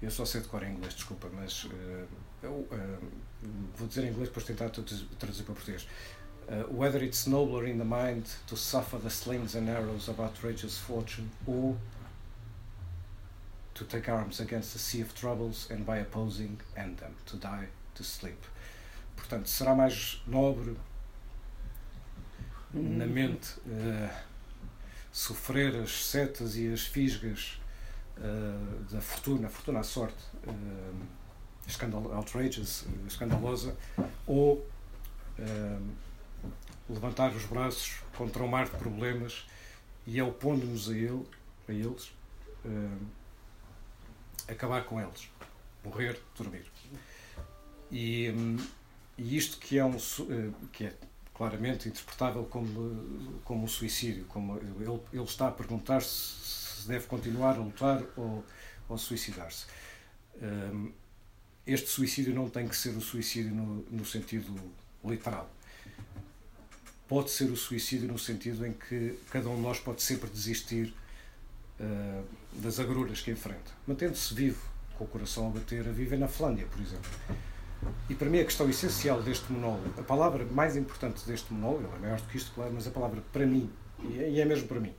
[SPEAKER 1] Eu só sei de cor em inglês, desculpa, mas uh, eu, uh, vou dizer em inglês depois tentar traduzir para português. Uh, whether it's nobler in the mind to suffer the slings and arrows of outrageous fortune or to take arms against a sea of troubles and by opposing end them, to die, to sleep. Portanto, será mais nobre na mente uh, sofrer as setas e as fisgas da fortuna, fortuna à sorte, uh, escandal, outrageous, escandalosa, ou levantar os braços contra um mar de problemas e opondo-nos a, ele, a eles, acabar com eles, morrer, dormir. E, e isto que é, um, que é claramente interpretável como, como um suicídio, como ele, ele está a perguntar deve continuar a lutar ou, ou suicidar-se. Um, este suicídio não tem que ser o suicídio no, no sentido literal. Pode ser o suicídio no sentido em que cada um de nós pode sempre desistir uh, das agruras que enfrenta, mantendo-se vivo, com o coração a bater, a viver na Finlândia, por exemplo. E para mim a questão essencial deste monólogo, a palavra mais importante deste monólogo, é maior do que isto, claro, mas a palavra para mim, e é mesmo para mim,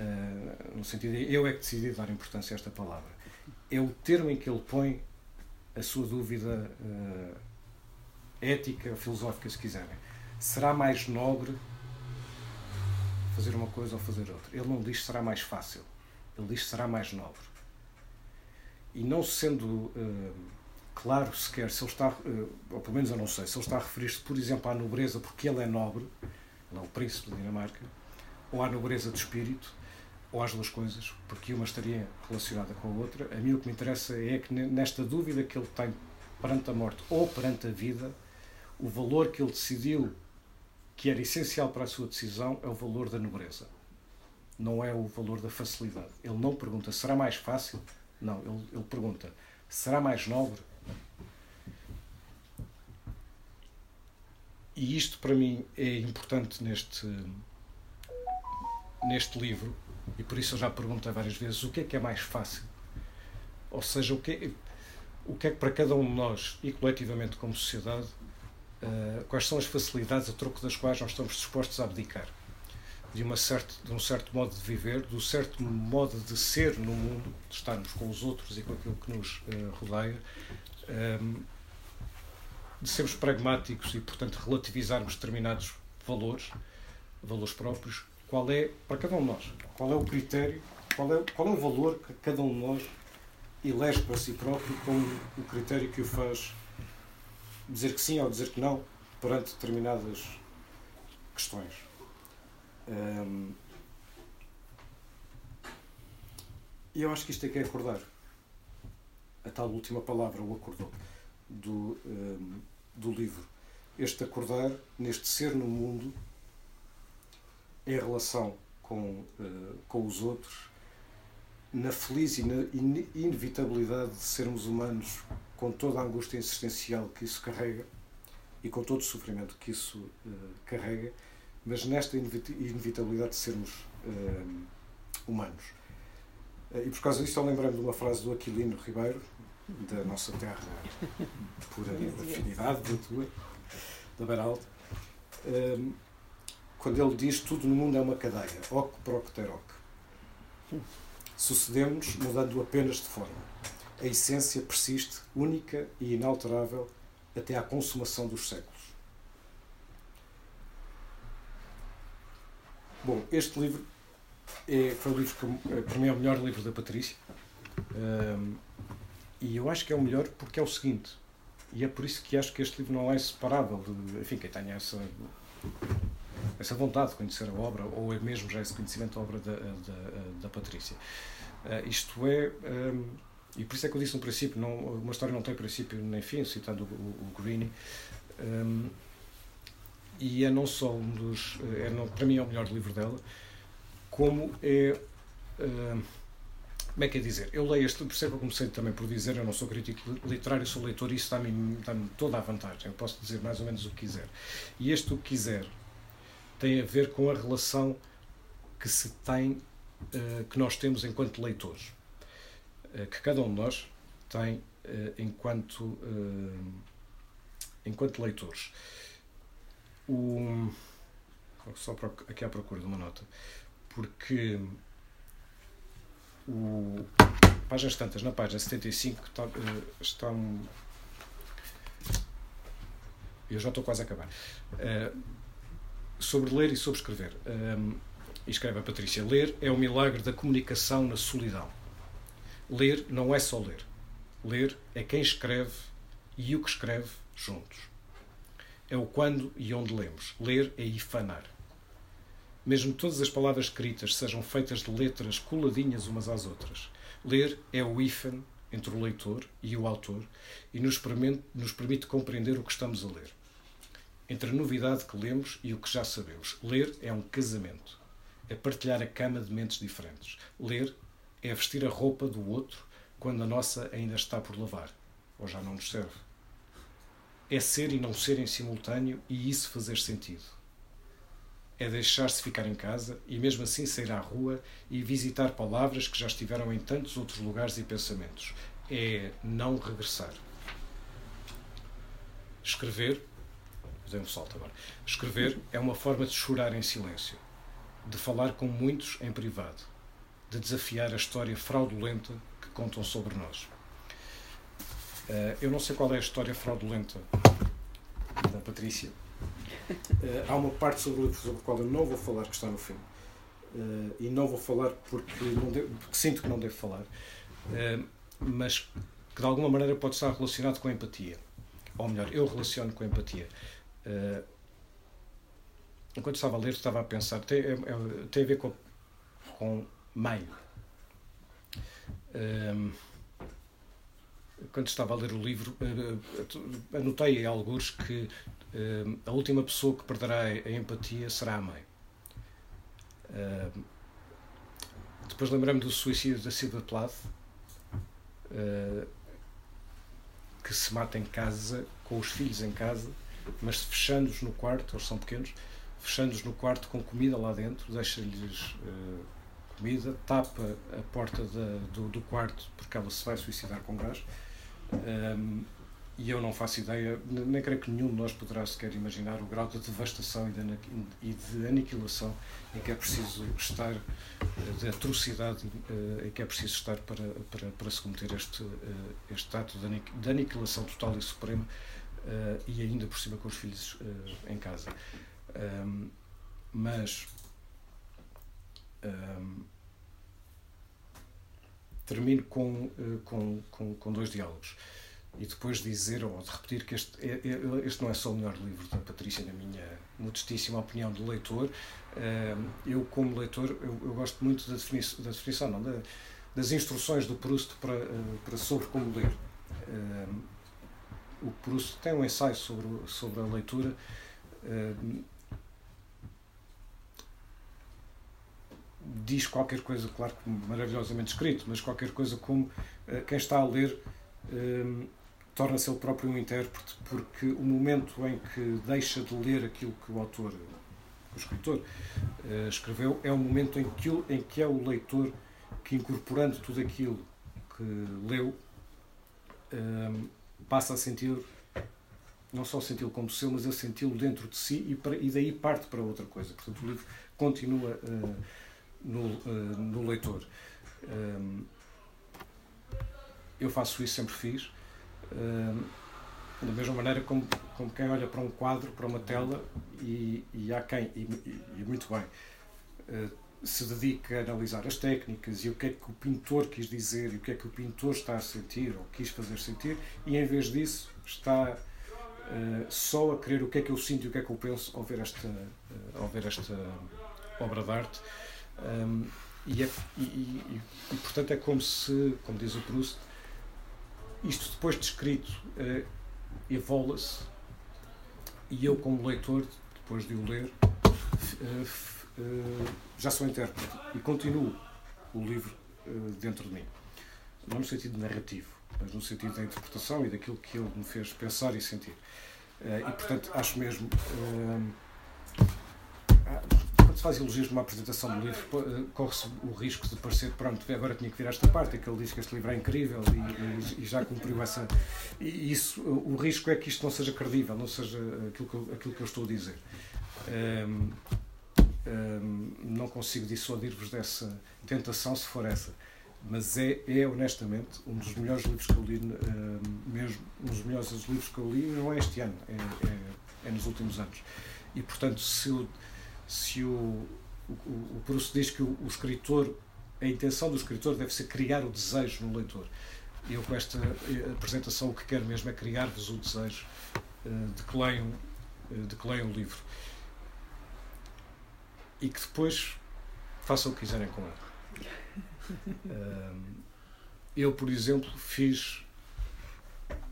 [SPEAKER 1] uh, no sentido de eu é que decidi dar importância a esta palavra, é o termo em que ele põe a sua dúvida uh, ética, filosófica, se quiserem. Será mais nobre fazer uma coisa ou fazer outra? Ele não diz será mais fácil, ele diz será mais nobre. E não sendo. Uh, claro sequer se ele está, eh, ou pelo menos eu não sei, se ele está a referir-se, por exemplo, à nobreza porque ele é nobre, ele é o príncipe da Dinamarca, ou à nobreza de espírito, ou às duas coisas, porque uma estaria relacionada com a outra. A mim o que me interessa é que nesta dúvida que ele tem perante a morte ou perante a vida, o valor que ele decidiu que era essencial para a sua decisão é o valor da nobreza. Não é o valor da facilidade. Ele não pergunta será mais fácil? Não, ele, ele pergunta será mais nobre? E isto para mim é importante neste, neste livro, e por isso eu já perguntei várias vezes o que é que é mais fácil. Ou seja, o que é, o que, é que para cada um de nós, e coletivamente como sociedade, uh, quais são as facilidades a troco das quais nós estamos dispostos a abdicar de, uma certa, de um certo modo de viver, de um certo modo de ser no mundo, de estarmos com os outros e com aquilo que nos uh, rodeia. Um, ehm, de sermos pragmáticos e, portanto, relativizarmos determinados valores, valores próprios, qual é, para cada um de nós, qual é o critério, qual é, qual é o valor que cada um de nós elege para si próprio como o critério que o faz dizer que sim ou dizer que não perante determinadas questões. E eu acho que isto é que é acordar. A tal última palavra, o acordou, do, do livro. Este acordar, neste ser no mundo, em relação com, uh, com os outros, na feliz e na inevitabilidade de sermos humanos, com toda a angústia existencial que isso carrega e com todo o sofrimento que isso uh, carrega, mas nesta inevitabilidade de sermos uh, humanos. e por causa disso, eu lembrei-me de uma frase do Aquilino Ribeiro, da nossa terra por afinidade, da tua, da Beraldo, um, quando ele diz tudo no mundo é uma cadeia, oc procteroc. Sucedemos mudando apenas de forma. A essência persiste, única e inalterável, até à consumação dos séculos. Bom, este livro é, foi o livro que, para mim, é o melhor livro da Patrícia. Um, e eu acho que é o melhor porque é o seguinte, e é por isso que acho que este livro não é separável de, enfim, quem tenha essa, essa vontade de conhecer a obra, ou é mesmo já esse conhecimento da obra da, da, da Patrícia. Uh, isto é, um, e por isso é que eu disse no princípio, não, uma história não tem princípio nem fim, citando o, o, o Greene, um, e é não só um dos, é, não, para mim é o melhor livro dela, como é uh, como é que é dizer? Eu leio este, por isso é que eu comecei também por dizer, eu não sou crítico literário, sou leitor, e isso dá-me dá toda a vantagem. Eu posso dizer mais ou menos o que quiser. E este o que quiser tem a ver com a relação que se tem, uh, que nós temos enquanto leitores. Uh, que cada um de nós tem uh, enquanto, enquanto leitores. O, só aqui à procura de uma nota. Porque o, páginas tantas, na página 75 está, está um, eu já estou quase a acabar. Uh, sobre ler e sobre escrever. Um, escreve a Patrícia: Ler é o milagre da comunicação na solidão. Ler não é só ler. Ler é quem escreve e o que escreve juntos. É o quando e onde lemos. Ler é ifanar. Mesmo todas as palavras escritas sejam feitas de letras coladinhas umas às outras. Ler é o hífen entre o leitor e o autor e nos permite, nos permite compreender o que estamos a ler. Entre a novidade que lemos e o que já sabemos. Ler é um casamento. É partilhar a cama de mentes diferentes. Ler é vestir a roupa do outro quando a nossa ainda está por lavar ou já não nos serve. É ser e não ser em simultâneo e isso fazer sentido é deixar-se ficar em casa e mesmo assim sair à rua e visitar palavras que já estiveram em tantos outros lugares e pensamentos. É não regressar. Escrever, um salto agora. Escrever é uma forma de chorar em silêncio, de falar com muitos em privado, de desafiar a história fraudulenta que contam sobre nós. Eh, eu não sei qual é a história fraudulenta da Patrícia, Uh, há uma parte sobre o livro sobre a qual eu não vou falar, que está no fim. Uh, e não vou falar porque, devo, porque, sinto que não devo falar, mas que de alguma maneira pode estar relacionado com a empatia. Ou melhor, eu relaciono com a empatia. Enquanto estava a ler, estava a pensar, tem, é, é, tem a ver com, com meio. quando estava a ler o livro, anotei alguns que uh, a última pessoa que perderá a empatia será a mãe. Uh, depois lembramos do suicídio da Silvia Plath, uh, que se mata em casa, com os filhos em casa, mas fechando-os no quarto, eles são pequenos, fechando-os no quarto com comida lá dentro, deixa-lhes uh, comida, tapa a porta da, do, do, quarto porque ela se vai suicidar com gás. Um, e eu não faço ideia, nem creio que nenhum de nós poderá sequer imaginar o grau de devastação e de aniquilação em que é preciso estar, eh, de atrocidade eh, em que é preciso estar para, para, para se cometer este, este ato de aniquilação total e suprema e ainda por cima com os filhos em casa. Mas termino com, com, com, com dois diálogos e depois dizer ou de repetir que este, é, este não é só o melhor livro da Patrícia, na minha modestíssima opinião de leitor. Eu, como leitor, eu, eu gosto muito da definição, da definição não, da, das instruções do Proust para, eh, para sobre como ler. O Proust tem um ensaio sobre, sobre a leitura diz qualquer coisa, claro que maravilhosamente escrito, mas qualquer coisa como eh, quem está a ler torna-se ele próprio um intérprete, porque o momento em que deixa de ler aquilo que o autor, o escritor, uh, escreveu, é o momento em que, em que é o leitor que, incorporando tudo aquilo que leu, uh, passa a sentir, não só senti-lo como seu, mas a senti-lo dentro de si e, para, e, daí parte para outra coisa. Portanto, o livro continua uh, no, no, leitor. eu faço isso, sempre fiz da mesma maneira como, como quem olha para um quadro, para uma tela, e, e há quem, e, e muito bem, uh, se dedica a analisar as técnicas e o que é que o pintor quis dizer e o que é que o pintor está a sentir ou quis fazer sentir, e em vez disso está uh, só a querer o que é que eu sinto e o que é que eu penso ao ver esta, uh, ao ver esta obra de arte. Um, e, é, e, e, e, portanto é como se, como diz o Proust, isto depois de escrito uh, evolua-se e eu como leitor, depois de o ler, uh, já sou intérprete e continuo o livro dentro de mim. Não no sentido narrativo, mas no sentido da interpretação e daquilo que ele me fez pensar e sentir. e, portanto, acho mesmo. quando se faz elogios numa apresentação do livro, corre-se o risco de parecer, pronto, agora tinha que vir esta parte, que ele diz que este livro é incrível e, e, já cumpriu essa. E isso, o risco é que isto não seja credível, não seja aquilo que eu, aquilo que eu estou a dizer. Não consigo dissuadir-vos dessa tentação, se for essa. Mas é, é, honestamente, um dos melhores livros que eu li, mesmo um dos melhores livros que eu li, não é este ano, é, é, é nos últimos anos. E, portanto, se o, se o, o, o Proust diz que o, o escritor, a intenção do escritor deve ser criar o desejo no leitor. Eu, com esta eh, apresentação, o que quero mesmo é criar-vos o desejo uh, de que leiam, uh, de que leiam o livro e que depois façam o que quiserem com ele. Eu, por exemplo, fiz,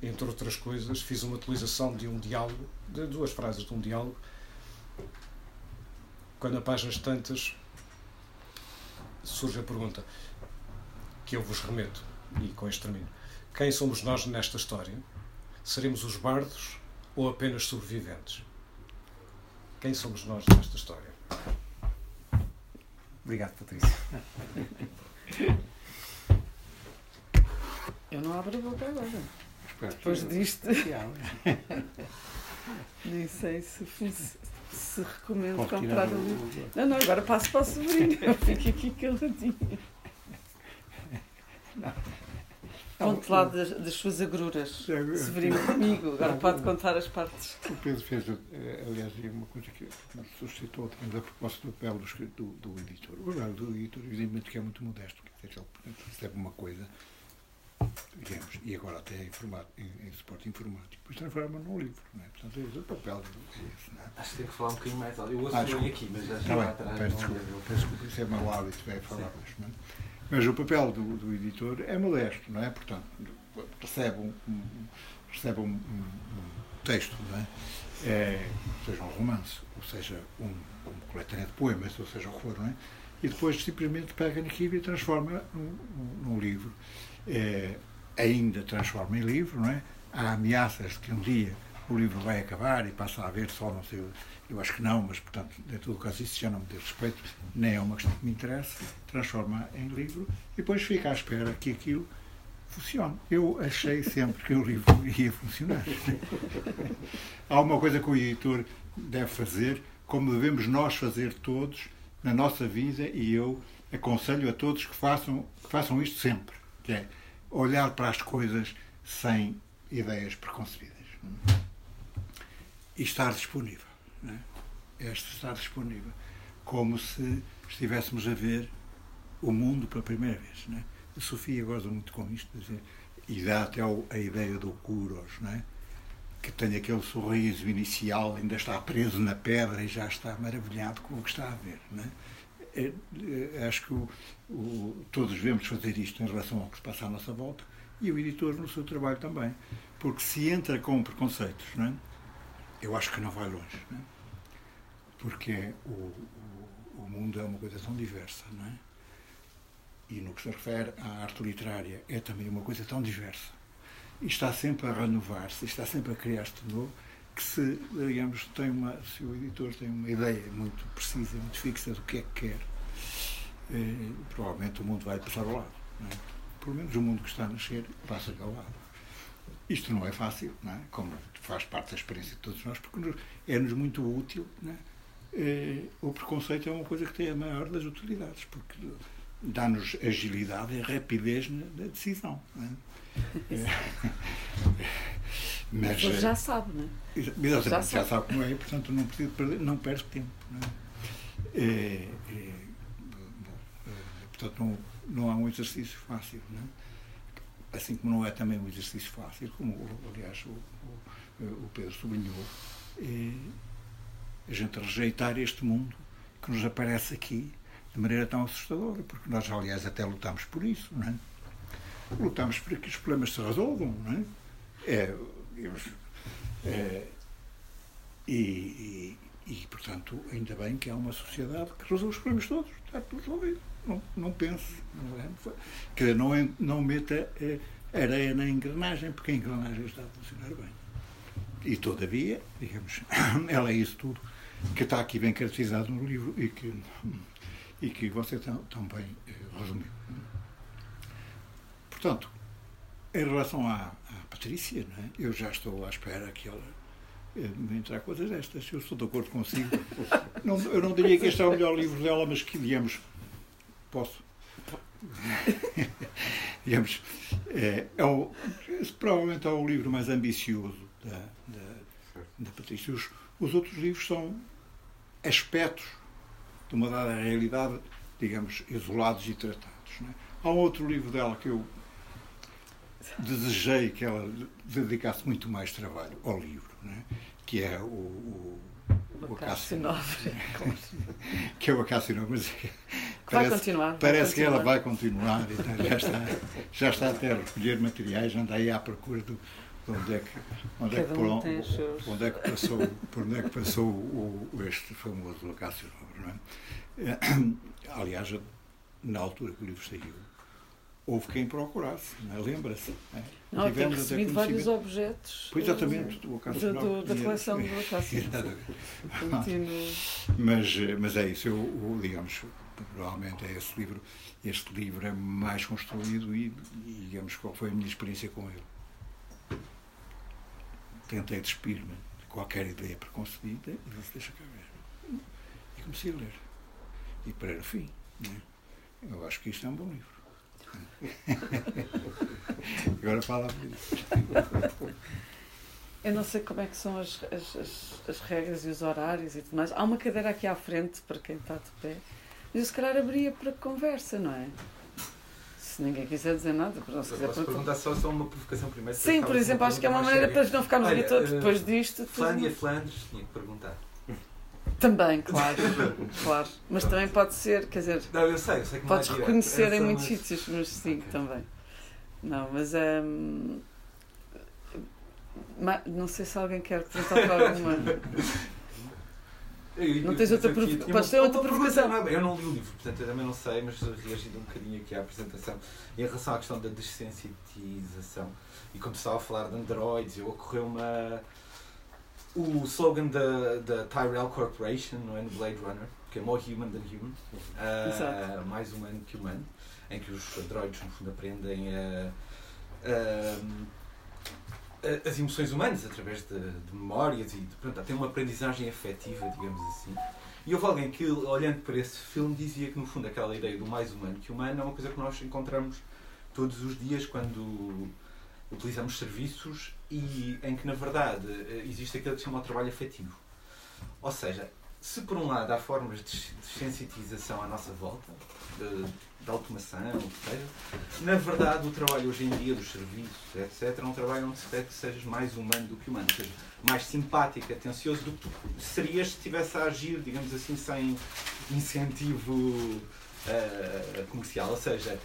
[SPEAKER 1] entre outras coisas, fiz uma utilização de um diálogo, de duas frases de um diálogo, quando a páginas tantas surge a pergunta que eu vos remeto, e com este termino. Quem somos nós nesta história? Seremos os bardos ou apenas sobreviventes? Quem somos nós nesta história? Obrigado, Patrícia.
[SPEAKER 2] Eu não abro a boca agora. Depois disto. Nem sei se, se, se recomendo Posso comprar o livro. Não, não, agora passo para o sobrinho. Eu fico aqui caladinho. Não. Conte lá das, das, suas agruras, Severino comigo. Agora pode contar as partes.
[SPEAKER 3] O Pedro fez, eh, aliás, uma coisa que me suscitou também a propósito do papel do, do, do editor. O papel do editor, evidentemente, que é muito modesto, que ele portanto, recebe uma coisa, digamos, e agora até em, em, em suporte informático, depois transforma num livro. Não é? Portanto, é o papel é esse. Não é?
[SPEAKER 4] Acho que tem que falar um bocadinho mais alto. Eu ouço ah, aqui, mas já está atrás.
[SPEAKER 3] Peço desculpa, peço desculpa, isso é mau hábito, vai falar baixo. Não é? Mas o papel do, do editor é modesto, não é? Portanto, recebe um, um recebe um, um, texto, não é? é? Seja um romance, ou seja um, um coletânea de poemas, ou seja o que for, não é? E depois simplesmente pega naquilo e transforma num, num livro. É, ainda transforma em livro, não é? Há ameaças de que um dia o livro vai acabar e passa a haver só não sei eu acho que não, mas, portanto, em todo o caso, isso já não me diz respeito, nem é uma questão que me interessa, transforma em livro e depois fica à espera que aquilo funcione. Eu achei sempre que o livro ia funcionar. Há uma coisa que o editor deve fazer, como devemos nós fazer todos na nossa vida, e eu aconselho a todos que façam, que façam isto sempre, que é olhar para as coisas sem ideias preconcebidas e estar disponível né? este está disponível, como se estivéssemos a ver o mundo pela primeira vez. Né? A Sofia goza muito com isto, dizer, e dá até a ideia do Kuros, né? que tem aquele sorriso inicial, ainda está preso na pedra e já está maravilhado com o que está a ver. Né? Acho que o, o, todos devemos fazer isto em relação ao que se passa à nossa volta e o editor no seu trabalho também. Porque se entra com preconceitos, não é? Eu acho que não vai longe. Não é? Porque o, o, o, mundo é uma coisa tão diversa, não é? E no que se refere à arte literária, é também uma coisa tão diversa. E está sempre a renovar-se, está sempre a criar-se de novo, que se, digamos, tem uma, se o editor tem uma ideia muito precisa, muito fixa do que é que quer, eh, provavelmente o mundo vai passar ao lado. Não é? Pelo menos o mundo que está a nascer passa-lhe ao lado. Isto não é fácil, não é? como faz parte da experiência de todos nós, porque é-nos muito útil. Não é? É, o preconceito é uma coisa que tem a maior das utilidades, porque dá-nos agilidade e rapidez na, na decisão. É?
[SPEAKER 2] é. Mas, já sabe, não é?
[SPEAKER 3] Exatamente, já, já sabe. como é, portanto não, perder, não perde tempo. Não é? É, é, bom, portanto, não, não há um exercício fácil. Não é? Assim como não é também um exercício fácil, como aliás o, o, o Pedro sublinhou, é a gente rejeitar este mundo que nos aparece aqui de maneira tão assustadora, porque nós, aliás, até lutamos por isso, não é? Lutamos para que os problemas se resolvam, não é? é, é e, e, e, portanto, ainda bem que há uma sociedade que resolve os problemas todos. Está tudo resolvido. Não, não penso. Não, é? Quer dizer, não, é, não meta é, areia na engrenagem, porque a engrenagem está a funcionar bem. E, todavia, digamos, ela é isso tudo que está aqui bem caracterizado no livro e que, e que você tão, tão bem eh, resumiu. Portanto, em relação à, à Patrícia, é? eu já estou à espera que ela eh, me entrar coisas destas. Eu estou de acordo consigo. Não, eu não diria que este é o melhor livro dela, mas que, digamos, posso. digamos, é, é o, provavelmente é o livro mais ambicioso da, da, da Patrícia. Os, os outros livros são aspectos de uma dada realidade, digamos, isolados e tratados. É? Há um outro livro dela que eu desejei que ela dedicasse muito mais trabalho ao livro, é? que é o, o,
[SPEAKER 2] o Acácio Nobre.
[SPEAKER 3] que é o Acácio Nobre, mas
[SPEAKER 2] que parece, vai continuar.
[SPEAKER 3] Parece
[SPEAKER 2] vai
[SPEAKER 3] que ela vai continuar, então já está, já está até a recolher materiais, anda aí à procura do, onde é que, onde é que, por, onde é que passou, por onde é que passou o, este famoso Acácio Nobre, não é? Aliás, na altura que o livro saiu, houve quem procurasse, é? lembra-se.
[SPEAKER 2] É? Não, Tivemos tem recebido vários objetos.
[SPEAKER 3] Pois, exatamente, do Acácio
[SPEAKER 2] do, da coleção do Acácio.
[SPEAKER 3] mas, mas é isso, eu, digamos, provavelmente é esse livro, este livro é mais construído e, digamos, qual foi a minha experiência com ele tentei despir-me de qualquer ideia preconcebida e disse, deixa cá ver. E comecei a ler. E para o fim. Né? Eu acho que isto é um bom livro. Agora fala.
[SPEAKER 2] Eu não sei como é que são as, as, as, as, regras e os horários e tudo mais. Há uma cadeira aqui à frente para quem está de pé. Mas eu se calhar abria para conversa, não é? se ninguém quiser dizer nada,
[SPEAKER 4] não se quiser perguntar só, só uma provocação primeiro.
[SPEAKER 2] Sim, por exemplo, acho que é uma maneira séria. para não ficarmos aqui todos depois disto.
[SPEAKER 4] Flândia Flandres, tinha que perguntar.
[SPEAKER 2] Também, claro, claro. Mas também pode ser, quer dizer.
[SPEAKER 4] Não, eu sei, eu sei que
[SPEAKER 2] Podes reconhecer em muitos mas... sítios, mas sim, okay. também. Não, mas hum, não sei se alguém quer perguntar alguma.
[SPEAKER 4] Eu, não tens outra provocação? Podes ter outra provocação? Eu não li o livro, portanto eu também não sei, mas reagindo um bocadinho aqui à apresentação em relação à questão da desensitização. E como estava a falar de androids, eu ocorreu uma. O slogan da, da Tyrell Corporation, não é? No Blade Runner, que é More Human Than Human, uh, mais humano que humano, em que os androids, no fundo, aprendem a. As emoções humanas através de, de memórias e de, pronto, tem uma aprendizagem afetiva, digamos assim. E houve alguém que, olhando para esse filme, dizia que, no fundo, aquela ideia do mais humano que humano é uma coisa que nós encontramos todos os dias quando utilizamos serviços e em que, na verdade, existe aquilo que se chama o trabalho afetivo. Ou seja, se por um lado há formas de sensitização à nossa volta, de, de automação, seja, na verdade o trabalho hoje em dia dos serviços, etc., é um trabalho onde se pede que sejas mais humano do que humano, ou seja, mais simpático, atencioso do que serias se estivesse a agir, digamos assim, sem incentivo uh, comercial. Ou seja,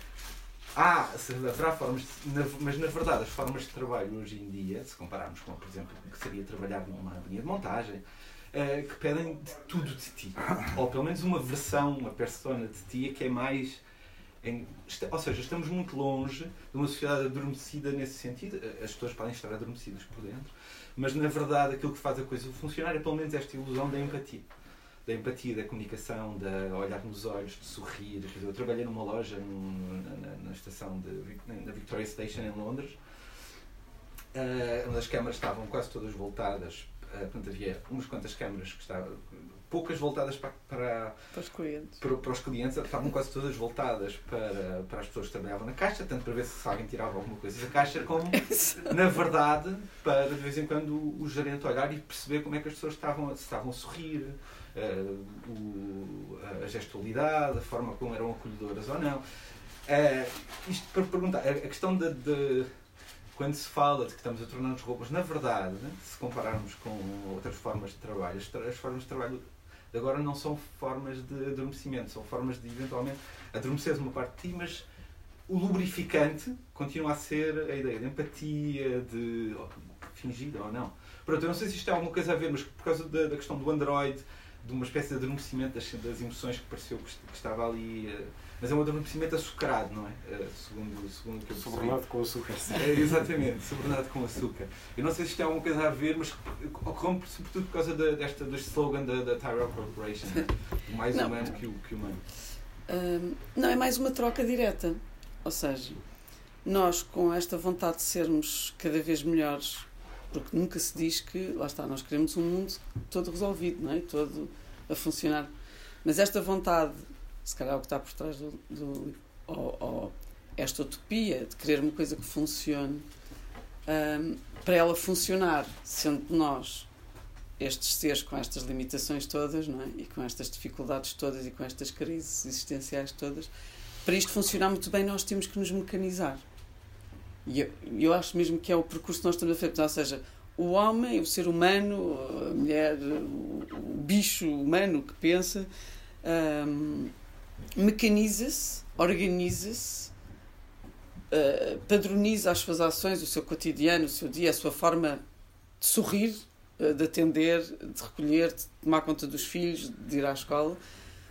[SPEAKER 4] há, haverá formas, de, mas na verdade as formas de trabalho hoje em dia, se compararmos com, por exemplo, o que seria trabalhar numa linha de montagem, uh, que pedem de tudo de ti. Ou pelo menos uma versão, uma persona de ti que é mais em, ou seja, estamos muito longe de uma sociedade adormecida nesse sentido. As pessoas podem estar adormecidas por dentro, mas na verdade aquilo que faz a coisa funcionar é pelo menos esta ilusão da empatia. Da empatia, da comunicação, da olhar nos olhos, de sorrir. Eu trabalhei numa loja num, na, na, estação de, na Victoria Station em Londres, uh, onde as câmaras estavam quase todas voltadas. Uh, portanto, havia umas quantas câmaras que estavam poucas voltadas para, para,
[SPEAKER 2] para os clientes.
[SPEAKER 4] Para, para, os clientes, estavam quase todas voltadas para, para as pessoas que trabalhavam na caixa, tanto para ver se alguém tirava alguma coisa da caixa, como, na verdade, para de vez em quando o, gerente olhar e perceber como é que as pessoas estavam, se estavam a sorrir, o, a gestualidade, a forma como eram acolhedoras ou não. Uh, isto para perguntar, a questão de, de quando se fala de que estamos a tornar-nos roupas, na verdade, se compararmos com outras formas de trabalho, as formas de trabalho agora não são formas de adormecimento, são formas de eventualmente adormecer uma parte de ti, mas o lubrificante continua a ser a ideia de empatia, de fingida ou não. Pronto, eu não sei se isto tem alguma coisa a ver, mas por causa da, da questão do Android, de uma espécie de adormecimento das, das emoções que pareceu que, que estava ali. Uh, mas é um adormecimento açucarado, não é? Uh, segundo, segundo o que eu
[SPEAKER 1] percebi. Sobrenado com açúcar.
[SPEAKER 4] É, exatamente, sobrenado com açúcar. Eu não sei se isto tem alguma coisa a ver, mas ocorreu sobretudo por causa da, desta, deste slogan da, da Tyrell Corporation, mais não. humano que o, que humano.
[SPEAKER 2] Um, não, é mais uma troca direta. Ou seja, nós com esta vontade de sermos cada vez melhores, porque nunca se diz que, lá está, nós queremos um mundo todo resolvido, não é? todo a funcionar. Mas esta vontade, se calhar é o que está por trás do, do ou, ou esta utopia de querer uma coisa que funcione, um, para ela funcionar, sendo nós estes seres com estas limitações todas, não é? E com estas dificuldades todas e com estas crises existenciais todas, para isto funcionar muito bem, nós temos que nos mecanizar. E eu, eu acho mesmo que é o percurso que nós estamos a fazer. Ou seja, o homem, o ser humano, a mulher, o, bicho humano que pensa, um, mecaniza-se, organiza-se, uh, padroniza as suas ações, o seu cotidiano, o seu dia, a sua forma de sorrir, uh, de atender, de recolher, de tomar conta dos filhos, de ir à escola,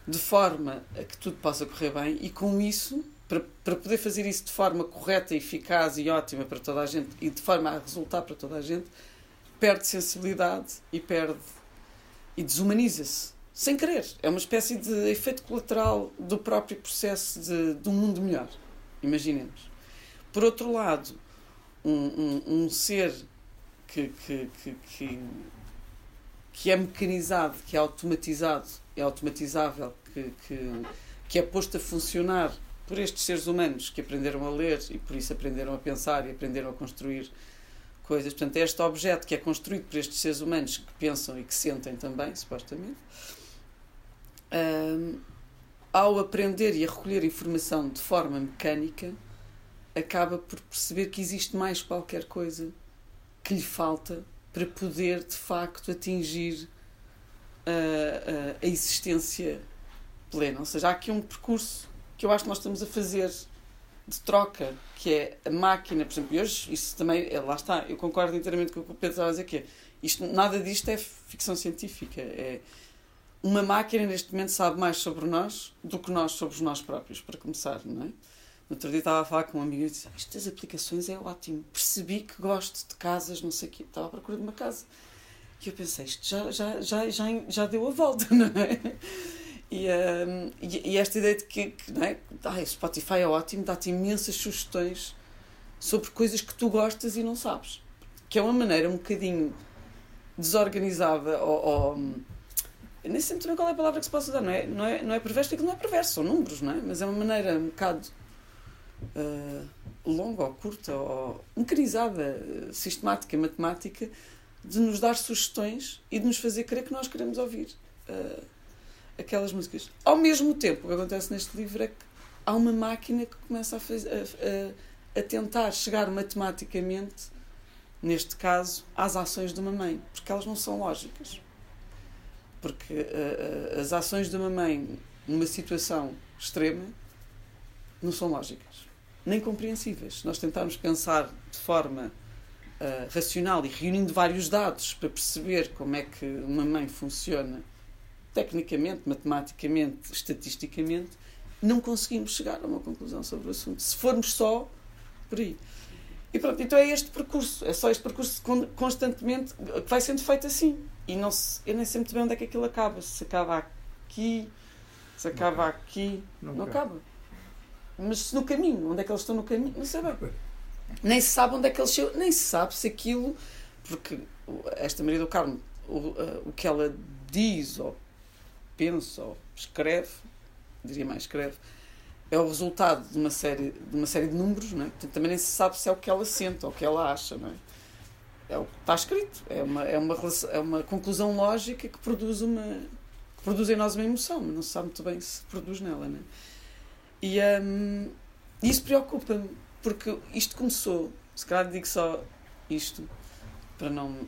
[SPEAKER 2] de forma a que tudo possa correr bem e com isso para, para poder fazer isso de forma correta, eficaz e ótima para toda a gente e de forma a resultar para toda a gente, perde sensibilidade e perde e desumaniza-se. Sem querer. É uma espécie de efeito colateral do próprio processo de, de um mundo melhor. Imaginemos. Por outro lado, um, um, um ser que, que, que, que, que é mecanizado, que é automatizado, é automatizável, que, que, que é posto a funcionar por estes seres humanos que aprenderam a ler e por isso aprenderam a pensar e aprenderam a construir coisas. Portanto, é este objeto que é construído por estes seres humanos que pensam e que sentem também, supostamente, um, ao aprender e a recolher informação de forma mecânica, acaba por perceber que existe mais qualquer coisa que lhe falta para poder de facto atingir a, a, a existência plena. Ou seja, há aqui um percurso que eu acho que nós estamos a fazer de troca, que é a máquina, por exemplo, hoje, isso também, é, lá está, eu concordo inteiramente com o que o Pedro estava a dizer, que é, isto, nada disto é ficção científica, é uma máquina neste momento sabe mais sobre nós do que nós sobre nós próprios, para começar, não é? No outro dia estava a falar com um amigo e disse, estas aplicações é ótimo, percebi que gosto de casas, não sei o quê, estava à procura de uma casa. E eu pensei, isto já, já, já, já, já deu a volta, não é? E, um, e, e, esta ideia de que, que não é? ah, Spotify é ótimo, dá-te imensas sugestões sobre coisas que tu gostas e não sabes. Que é uma maneira um bocadinho desorganizada ou, ou nem sei muito bem qual é a palavra que se possa dar, não é, não é, não é perverso, aquilo não é perverso, são números, não é? Mas é uma maneira um bocado uh, longa ou curta ou mecanizada, sistemática, matemática, de nos dar sugestões e de nos fazer crer que nós queremos ouvir. Uh, aquelas músicas. Ao mesmo tempo, o que acontece neste livro é que há uma máquina que começa a, faz, a, a, a tentar chegar matematicamente, neste caso, às ações de uma mãe, porque elas não são lógicas. Porque uh, as ações de uma mãe numa situação extrema não são lógicas, nem compreensíveis. Nós tentarmos pensar de forma uh, racional e reunindo vários dados para perceber como é que uma mãe funciona tecnicamente, matematicamente, estatisticamente, não conseguimos chegar a uma conclusão sobre o assunto. Se formos só por aí. E pronto, então é este percurso, é só este percurso constantemente que vai sendo feito assim. E não se, eu nem sei muito bem onde é que aquilo acaba. Se acaba aqui, se acaba aqui, não, não acaba. Mas se no caminho, onde é que eles estão no caminho, não sei bem. Nem se sabe onde é que eles chegam, nem se sabe se aquilo, porque esta Maria do Carmo, o, uh, o que ela diz ou pensa ou escreve, diria mais escreve, é o resultado de uma série de, uma série de números, não é? Portanto, também nem se sabe se é o que ela sente ou o que ela acha, não é? É o que está escrito, é uma, é uma, é uma conclusão lógica que produz, uma, que produz em nós uma emoção, mas não se sabe muito bem se produz nela, não é? E um, isso preocupa-me, porque isto começou, se calhar digo só isto, para não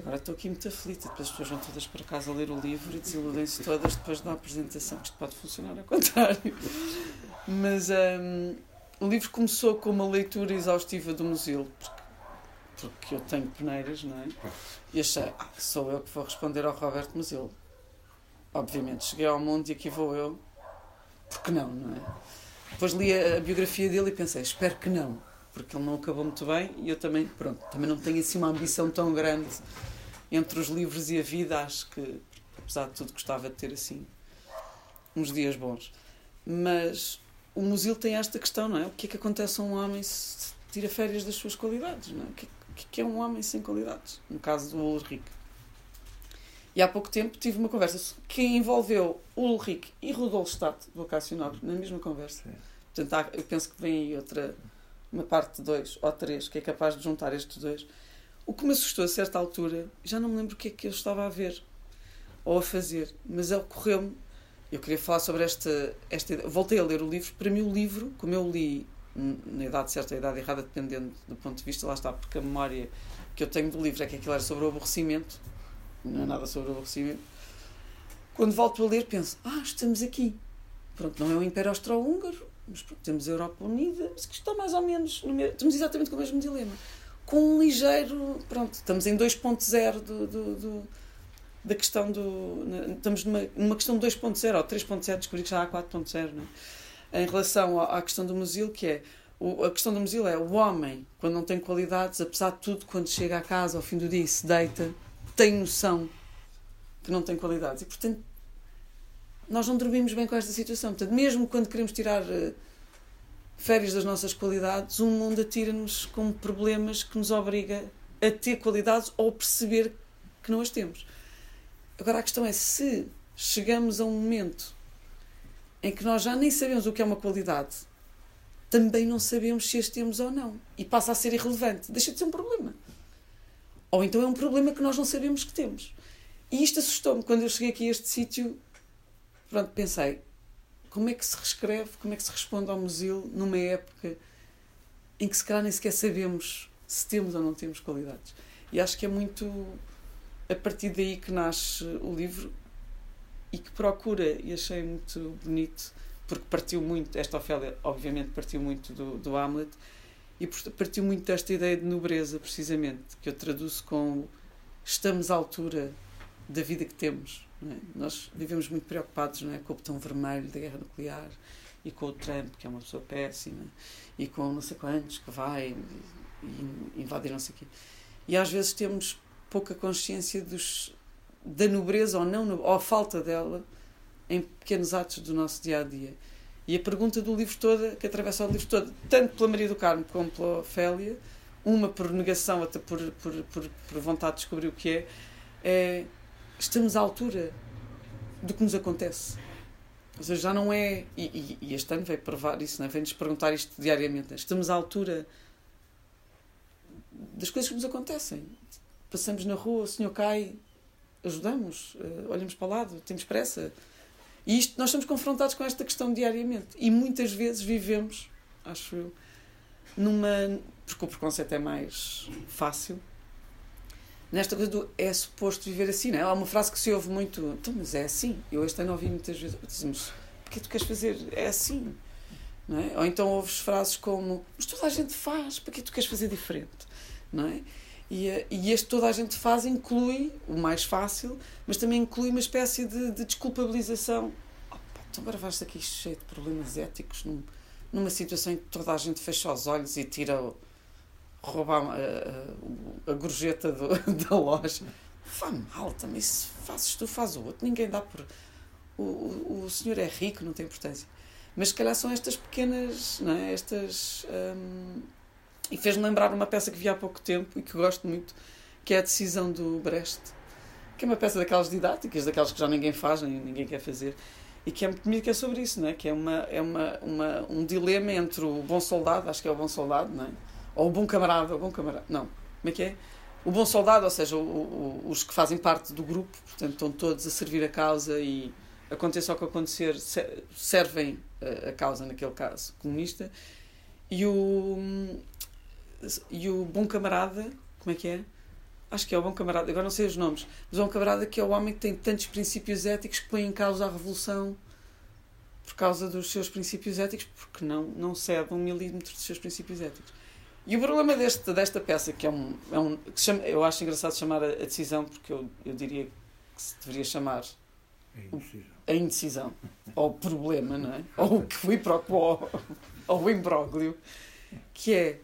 [SPEAKER 2] agora estou aqui muito aflita, depois as pessoas vão todas para casa ler o livro e desiludem-se todas depois da apresentação, que isto pode funcionar ao contrário. Mas um, o livro começou com uma leitura exaustiva do museu, porque, porque eu tenho peneiras, não é? E achei, ah, sou eu que vou responder ao Roberto, mas ele, obviamente, cheguei ao mundo e aqui vou eu, porque não, não é? Depois li a, a biografia dele e pensei, espero que não, porque ele não acabou muito bem e eu também, pronto, também não tenho assim uma ambição tão grande entre os livros e a vida, acho que, apesar de tudo, gostava de ter assim uns dias bons. Mas o Musil tem esta questão, não é? O que é que acontece a um homem se tira férias das suas qualidades, não é? O que, é que é um homem sem qualidades? No caso do Ulrich. E há pouco tempo tive uma conversa que envolveu Ulrich e Rudolf Stadt, do Acácio Nobre, na mesma conversa. Portanto, há, eu penso que vem aí outra, uma parte 2 ou 3, que é capaz de juntar estes dois. O que me assustou a certa altura, já não me lembro o que é que eu estava a ver ou a fazer, mas ocorreu-me. Eu queria falar sobre esta, esta. Voltei a ler o livro. Para mim, o livro, como eu li na idade certa, a idade errada, dependendo do ponto de vista, lá está, porque a memória que eu tenho do livro é que aquilo era sobre o aborrecimento, não é nada sobre o aborrecimento. Quando volto a ler, penso: ah, estamos aqui. Pronto, não é o Império Austro-Húngaro, mas pronto, temos a Europa Unida, mas que está mais ou menos. No mesmo, estamos exatamente com o mesmo dilema. Com um ligeiro. Pronto, estamos em 2.0 do, do, do, da questão do. Estamos numa, numa questão de 2.0 ou 3.0, descobri que já há 4.0, não é? em relação à questão do Musil, que é o, a questão do Musil é o homem, quando não tem qualidades, apesar de tudo, quando chega à casa ao fim do dia e se deita, tem noção que não tem qualidades. E, portanto, nós não dormimos bem com esta situação. Portanto, mesmo quando queremos tirar uh, férias das nossas qualidades, o mundo atira-nos com problemas que nos obriga a ter qualidades ou perceber que não as temos. Agora, a questão é se chegamos a um momento em que nós já nem sabemos o que é uma qualidade, também não sabemos se as temos ou não. E passa a ser irrelevante. Deixa de ser um problema. Ou então é um problema que nós não sabemos que temos. E isto assustou-me. Quando eu cheguei aqui a este sítio, pronto, pensei, como é que se reescreve, como é que se responde ao museu numa época em que se calhar nem sequer sabemos se temos ou não temos qualidades. E acho que é muito a partir daí que nasce o livro e que procura, e achei muito bonito, porque partiu muito, esta Ofélia obviamente partiu muito do, do Hamlet, e partiu muito desta ideia de nobreza, precisamente, que eu traduzo com estamos à altura da vida que temos. É? Nós vivemos muito preocupados é? com o botão vermelho da guerra nuclear e com o Trump, que é uma pessoa péssima, e com não sei quantos que vai e invadir não sei o quê. E às vezes temos pouca consciência dos, da nobreza ou não, ou a falta dela em pequenos atos do nosso dia a dia. E a pergunta do livro toda, que atravessa o livro todo, tanto pela Maria do Carmo como pela Ofélia, uma por negação, outra por, por, por, por vontade de descobrir o que é, é estamos à altura do que nos acontece. Ou seja, já não é. E, e, e este ano veio provar isso, é? vem-nos perguntar isto diariamente. Estamos à altura das coisas que nos acontecem. Passamos na rua, o senhor cai, ajudamos, uh, olhamos para o lado, temos pressa. E isto, nós estamos confrontados com esta questão diariamente. E muitas vezes vivemos, acho eu, numa. Porque o preconceito é mais fácil. Nesta coisa do é suposto viver assim, não é? Há uma frase que se ouve muito, então, mas é assim. Eu este ano ouvi muitas vezes, dizemos, porque tu queres fazer? É assim. Não é? Ou então ouves frases como, mas toda a gente faz, para que tu queres fazer diferente? Não é? E, eh, e este toda a gente faz inclui o mais fácil, mas também inclui uma espécie de, de desculpabilização. Oh, pá, então agora vais aqui cheio de problemas éticos num, numa situação em que toda a gente fecha os olhos e tira o, rouba a, a, a gorjeta do, da loja. Faz mal também, se fazes tu, faz o outro. Ninguém dá por. O, o, o senhor é rico, não tem importância. Mas se calhar são estas pequenas, não é? estas. Hum, e fez-me lembrar uma peça que vi há pouco tempo e que gosto muito, que é a Decisão do Brecht, que é uma peça daquelas didáticas, daquelas que já ninguém faz, nem ninguém quer fazer, e que é muito bonito, que é sobre isso, não é? que é, uma, é uma, uma, um dilema entre o bom soldado, acho que é o bom soldado, não é? Ou o bom camarada, o bom camarada, não, como é que é? O bom soldado, ou seja, o, o, os que fazem parte do grupo, portanto, estão todos a servir a causa e aconteça o que acontecer, servem a, a causa, naquele caso, comunista, e o, e o bom camarada, como é que é? Acho que é o bom camarada, agora não sei os nomes, mas é um camarada que é o homem que tem tantos princípios éticos que põe em causa a revolução por causa dos seus princípios éticos, porque não, não cede um milímetro dos seus princípios éticos. E o problema deste, desta peça, que é um. É um que chama, eu acho engraçado chamar a, a, decisão, porque eu, eu diria que se deveria chamar.
[SPEAKER 3] A indecisão.
[SPEAKER 2] A indecisão. ou o problema, não é? Ou o que foi para o ou o imbróglio. Que é.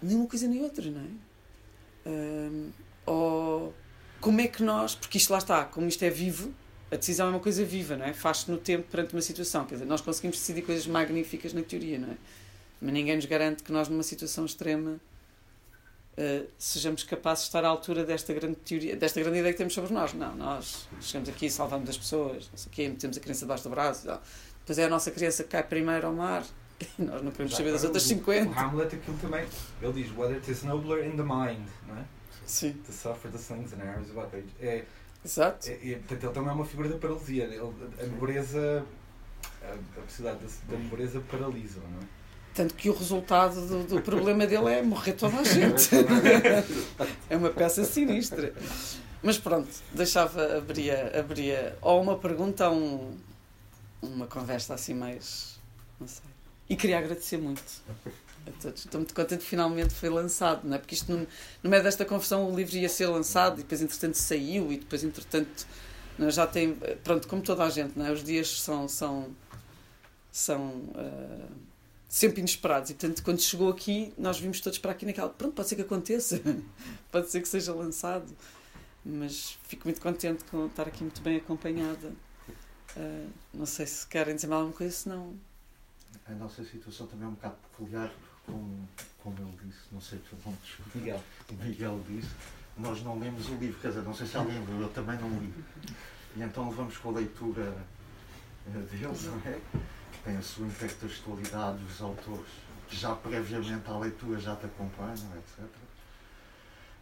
[SPEAKER 2] Nem uma coisa nem outra, não é? Um, ou como é que nós. Porque isto lá está, como isto é vivo, a decisão é uma coisa viva, não é? Faz-se no tempo perante uma situação. Quer dizer, nós conseguimos decidir coisas magníficas na teoria, não é? Mas ninguém nos garante que nós, numa situação extrema, uh, sejamos capazes de estar à altura desta grande teoria, desta grande ideia que temos sobre nós. Não, nós chegamos aqui, salvamos as pessoas, não sei o quê, metemos a criança debaixo do braço. Não. Depois é a nossa criança que cai primeiro ao mar. Nós não queremos saber das outras 50.
[SPEAKER 4] O Hamlet, aquilo também, ele diz: Whether it is nobler in the mind, não é?
[SPEAKER 2] Sim.
[SPEAKER 4] To suffer the slings and arrows of outrage. É,
[SPEAKER 2] Exato.
[SPEAKER 4] É, é, portanto, ele também é uma figura da paralisia. Ele, a nobreza, a, a possibilidade da, da nobreza paralisa, não é?
[SPEAKER 2] Tanto que o resultado do, do problema dele é morrer toda a gente. é uma peça sinistra. Mas pronto, deixava, abria, abria ou uma pergunta ou um, uma conversa assim mais. Não sei. E queria agradecer muito a todos. Estou muito contente que finalmente foi lançado, não é? Porque isto, no, no meio desta confusão, o livro ia ser lançado e depois, entretanto, saiu e depois, entretanto, não, é? já tem. Pronto, como toda a gente, não é? Os dias são. são, são uh, sempre inesperados. E, portanto, quando chegou aqui, nós vimos todos para aqui naquela. Pronto, pode ser que aconteça, pode ser que seja lançado, mas fico muito contente com estar aqui muito bem acompanhada. Uh, não sei se querem dizer mais alguma coisa, senão.
[SPEAKER 5] A nossa situação também é um bocado peculiar, como, como ele disse, não sei se vão
[SPEAKER 4] Miguel.
[SPEAKER 5] O Miguel disse, nós não lemos o livro, quer dizer, não sei se alguém leu, eu também não li. E então levamos com a leitura eh, deles, não é? Tem a sua intertextualidade, os autores que já previamente à leitura já te acompanham, etc.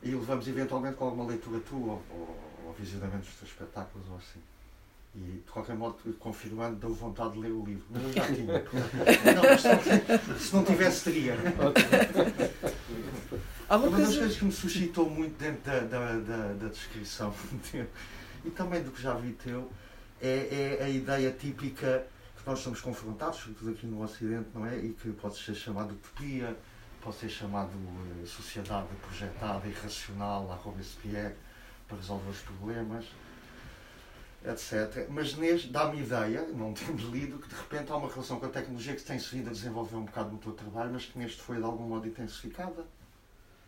[SPEAKER 5] E levamos eventualmente com alguma leitura tua ou, ou, visionamento dos teus espetáculos ou assim. E de qualquer modo, confirmando, deu vontade de ler o livro. Mas eu já tinha. não, se não tivesse, teria. Uma das coisas que me suscitou muito dentro da, da, da, da descrição e também do que já vi teu é, é a ideia típica que nós somos confrontados, sobretudo aqui no Ocidente, não é? E que pode ser chamado utopia, pode ser chamado uh, sociedade projetada e racional, a Robespierre, para resolver os problemas, etc. Mas neste dá-me ideia, não temos lido, que de repente há uma relação com a tecnologia que tem-se vindo a desenvolver um bocado no teu trabalho, mas que neste foi de algum modo intensificada.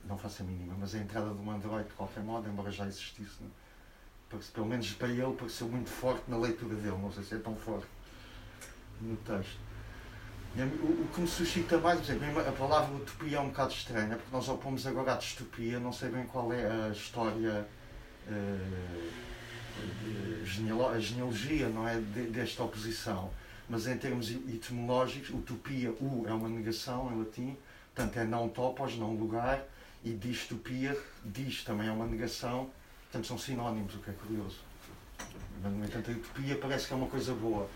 [SPEAKER 5] Não faço a mínima, mas a entrada do Android, de qualquer modo, embora já existisse, não? Porque, pelo menos para ele, pareceu muito forte na leitura dele. Não sei se é tão forte no texto. O, que me suscita mais, por exemplo, a palavra utopia é um bocado estranha, porque nós opomos agora à distopia, não sei bem qual é a história, uh, a genealogia não é, desta oposição, mas em termos etimológicos, utopia, u é uma negação em latim, portanto é não topos, não lugar, e distopia, dis também é uma negação, portanto são sinónimos, o que é curioso. Mas, no entanto, a utopia parece que é uma coisa boa.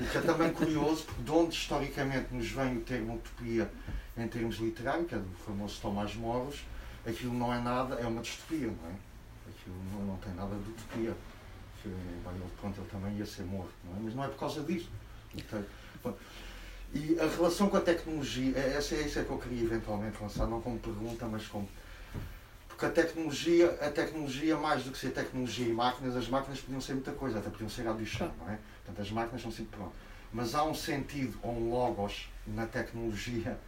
[SPEAKER 5] O que é também curioso, porque de onde historicamente nos vem o termo utopia em termos literários, que é do famoso Tomás Moros, aquilo não é nada, é uma distopia, não é? Aquilo não, não tem nada de utopia. Que, bem, ele, pronto, ele também ia ser morto, não é? Mas não é por causa disso. Então, e a relação com a tecnologia, é, essa é isso é que eu queria eventualmente lançar, não como pergunta, mas como. Porque a tecnologia, a tecnologia, mais do que ser tecnologia e máquinas, as máquinas podiam ser muita coisa, até podiam ser audição, não é? Portanto, as máquinas são sempre pronto. Mas há um sentido ou um logos na tecnologia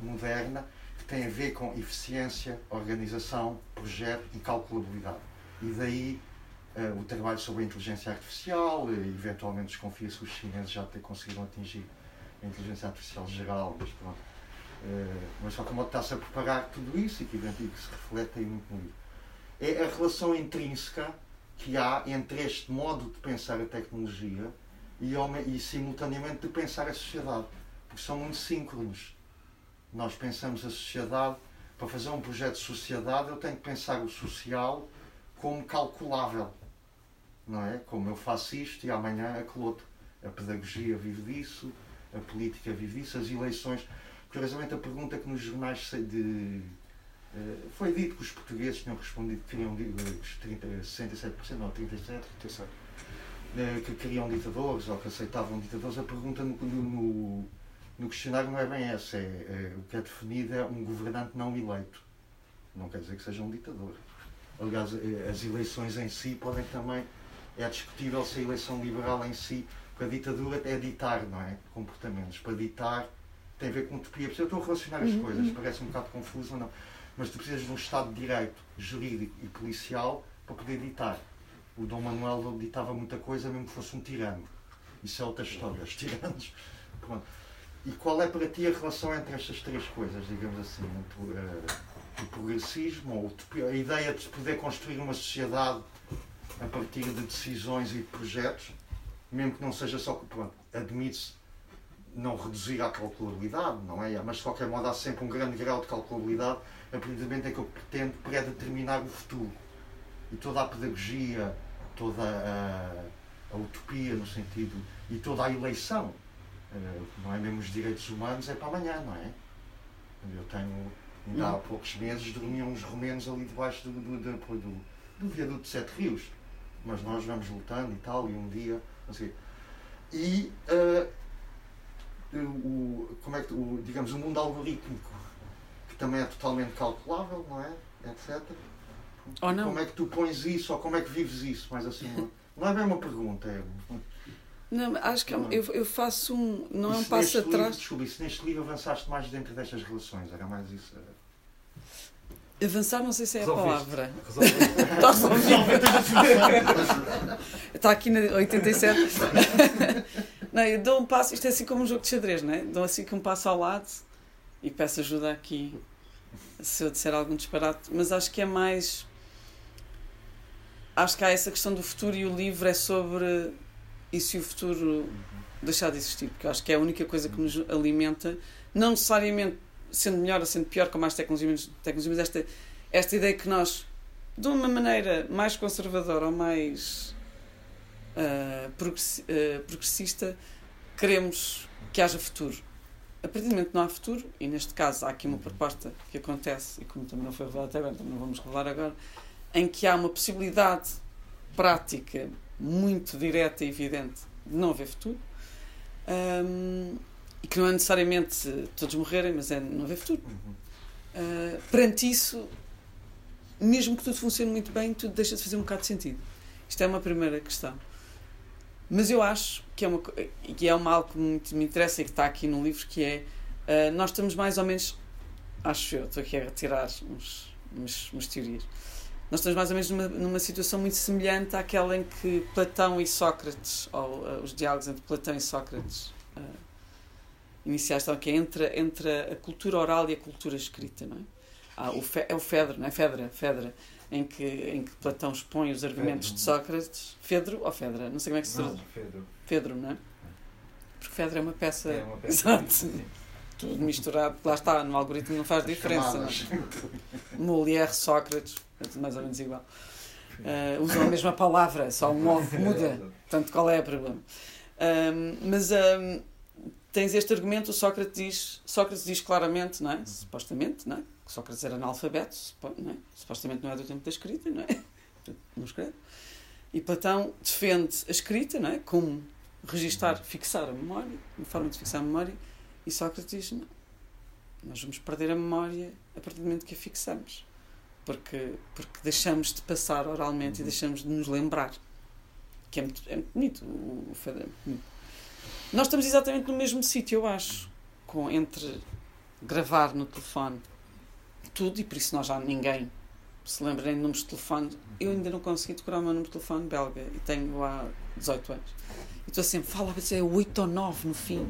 [SPEAKER 5] moderna que tem a ver com eficiência, organização, projeto e calculabilidade. E daí uh, o trabalho sobre a inteligência artificial, eventualmente desconfia-se que os chineses já ter conseguido atingir a inteligência artificial geral, mas pronto. Uh, mas só modo está-se a preparar tudo isso e que, que se reflete aí muito no livro. É a relação intrínseca que há entre este modo de pensar a tecnologia e, e simultaneamente de pensar a sociedade, porque são muito síncronos. Nós pensamos a sociedade, para fazer um projeto de sociedade, eu tenho que pensar o social como calculável, não é? Como eu faço isto e amanhã aquele outro. A pedagogia vive disso, a política vive disso, as eleições. Curiosamente, a pergunta que nos jornais de, eh, foi dito que os portugueses tinham respondido que queriam os 30, 67% ou 37%, 37 que queriam ditadores ou que aceitavam ditadores, a pergunta no, no, no questionário não é bem essa. É, é, o que é definido é um governante não eleito. Não quer dizer que seja um ditador. Aliás, eh, as eleições em si podem também. É discutível se a eleição liberal em si. Porque a ditadura é ditar, não é? Comportamentos. Para ditar tem a ver com utopia. Eu estou a relacionar as uhum, coisas, uhum. parece um bocado confuso, não. Mas tu precisas de um Estado de Direito, jurídico e policial para poder ditar. O Dom Manuel ditava muita coisa, mesmo que fosse um tirano. Isso é outra história, os tiranos. Pronto. E qual é para ti a relação entre estas três coisas, digamos assim, entre uh, o progressismo, ou a ideia de poder construir uma sociedade a partir de decisões e de projetos, mesmo que não seja só, pronto, admite-se não reduzir à calculabilidade, não é? Mas de qualquer modo há sempre um grande grau de calculabilidade a partir do momento em que eu pretendo predeterminar o futuro. E toda a pedagogia, toda a, a utopia no sentido, e toda a eleição eh, não é mesmo os direitos humanos, é para amanhã, não é? Eu tenho, ainda há poucos meses, dormiam uns romenos ali debaixo do, do, do, do, do viaduto de Sete Rios. Mas nós vamos lutando e tal, e um dia, assim. E, uh, o, como é que, o, digamos, o mundo algorítmico, que também é totalmente calculável, não é? Etc.
[SPEAKER 2] Ou não.
[SPEAKER 5] Como é que tu pões isso, ou como é que vives isso, mais assim, não, é bem uma pergunta, é
[SPEAKER 2] não, acho que é eu, eu faço um. Não é um passo atrás.
[SPEAKER 5] Desculpa, se neste livro avançaste mais dentro destas relações, era mais isso.
[SPEAKER 2] Avançar, não sei se é a palavra. Está aqui na 87. não, eu dou um passo. Isto é assim como um jogo de xadrez, não é? Dou assim que um passo ao lado e peço ajuda aqui se eu disser algum disparate. Mas acho que é mais. Acho que há essa questão do futuro e o livro é sobre e se o futuro deixar de existir, porque eu acho que é a única coisa que nos alimenta, não necessariamente sendo melhor ou sendo pior com mais tecnologia, menos tecnologia, mas esta, esta ideia que nós, de uma maneira mais conservadora ou mais uh, progressista, queremos que haja futuro. A partir do momento que não há futuro, e neste caso há aqui uma proposta que acontece, e como também não foi revelado até agora, também não vamos revelar agora, em que há uma possibilidade prática muito direta e evidente de não haver futuro. Um, e que não é necessariamente todos morrerem, mas é não haver futuro. Uh, perante isso, mesmo que tudo funcione muito bem, tudo deixa de fazer um bocado de sentido. Isto é uma primeira questão. Mas eu acho que é uma, que é uma algo que muito me interessa e que está aqui no livro, que é uh, nós estamos mais ou menos, acho eu, estou aqui a retirar uns, umas, umas teorias, nós estamos mais ou menos numa, numa situação muito semelhante àquela em que Platão e Sócrates, ou uh, os diálogos entre Platão e Sócrates uh, iniciais, estão aqui entre, entre a cultura oral e a cultura escrita, não é? Ah, o Fe, é o Fedro, não é? Fedra, Fedra, em que, em que Platão expõe os argumentos de Sócrates. Fedro ou Fedra? Não sei como é que se
[SPEAKER 4] diz. Fedro.
[SPEAKER 2] Fedro, não é? Porque Fedra é uma peça.
[SPEAKER 4] É uma peça. Exato.
[SPEAKER 2] Tudo misturado, lá está, no algoritmo não faz diferença. Não é? Molière, Sócrates mais ou menos igual. Uh, usam a mesma palavra, só um modo muda. Portanto, qual é o problema? Um, mas um, tens este argumento, Sócrates diz, Sócrates diz claramente, não é? supostamente, não é? que Sócrates era analfabeto, não é? supostamente não é do tempo da escrita, não é? não escreve. E Platão defende a escrita não é? como registar, fixar a memória, uma forma de fixar a memória, e Sócrates diz: não, nós vamos perder a memória a partir do momento que a fixamos porque, porque deixamos de passar oralmente uhum. e deixamos de nos lembrar. Que é muito, é muito bonito. O, o é bonito. Nós estamos exatamente no mesmo sítio, eu acho, com, entre gravar no telefone tudo, e por isso nós já ninguém se lembra nem de números de telefone. Eu ainda não consegui decorar o meu número de telefone belga e tenho há 18 anos. Estou sempre, fala, é 8 ou 9 no fim.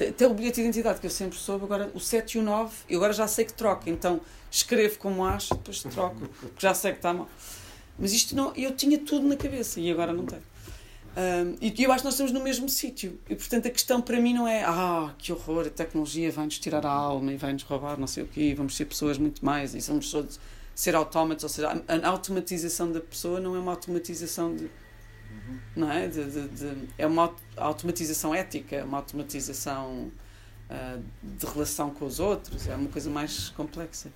[SPEAKER 2] Até o bilhete de identidade que eu sempre soube, agora o 7 e o 9, eu agora já sei que troca, então escrevo como acho, depois troco, porque já sei que está mal. Mas isto não, eu tinha tudo na cabeça e agora não tenho. Um, e eu acho que nós estamos no mesmo sítio. E portanto a questão para mim não é ah, que horror, a tecnologia vai-nos tirar a alma e vai-nos roubar não sei o quê, vamos ser pessoas muito mais e vamos todos ser autómatos. Ou seja, a automatização da pessoa não é uma automatização de. Não é? De, de, de, é uma automatização ética, uma automatização uh, de relação com os outros, é uma coisa mais complexa.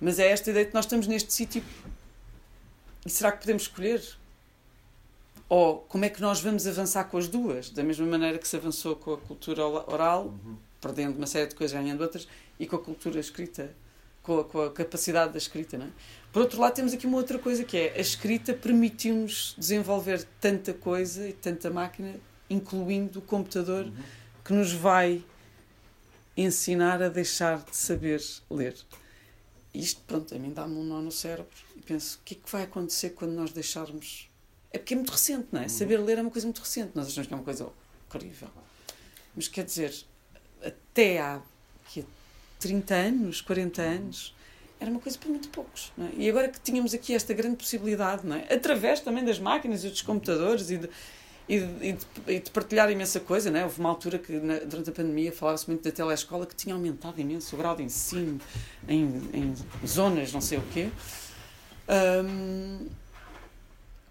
[SPEAKER 2] Mas é esta ideia que nós estamos neste sítio e será que podemos escolher? Ou como é que nós vamos avançar com as duas? Da mesma maneira que se avançou com a cultura oral, uhum. perdendo uma série de coisas, ganhando outras, e com a cultura escrita, com a, com a capacidade da escrita. Não é? Por outro lado, temos aqui uma outra coisa que é a escrita permitiu-nos desenvolver tanta coisa e tanta máquina, incluindo o computador, uhum. que nos vai ensinar a deixar de saber ler. Isto, pronto, a mim dá-me um nó no cérebro e penso: o que é que vai acontecer quando nós deixarmos. É porque é muito recente, não é? Uhum. Saber ler é uma coisa muito recente, nós achamos que é uma coisa incrível. Mas quer dizer, até há, há 30 anos, 40 anos, era uma coisa para muito poucos. É? E agora que tínhamos aqui esta grande possibilidade, é? através também das máquinas e dos computadores e de, e de, e de, partilhar imensa coisa, é? houve uma altura que na, durante a pandemia falava-se muito da telescola que tinha aumentado imenso o grau de ensino em, em zonas, não sei o quê.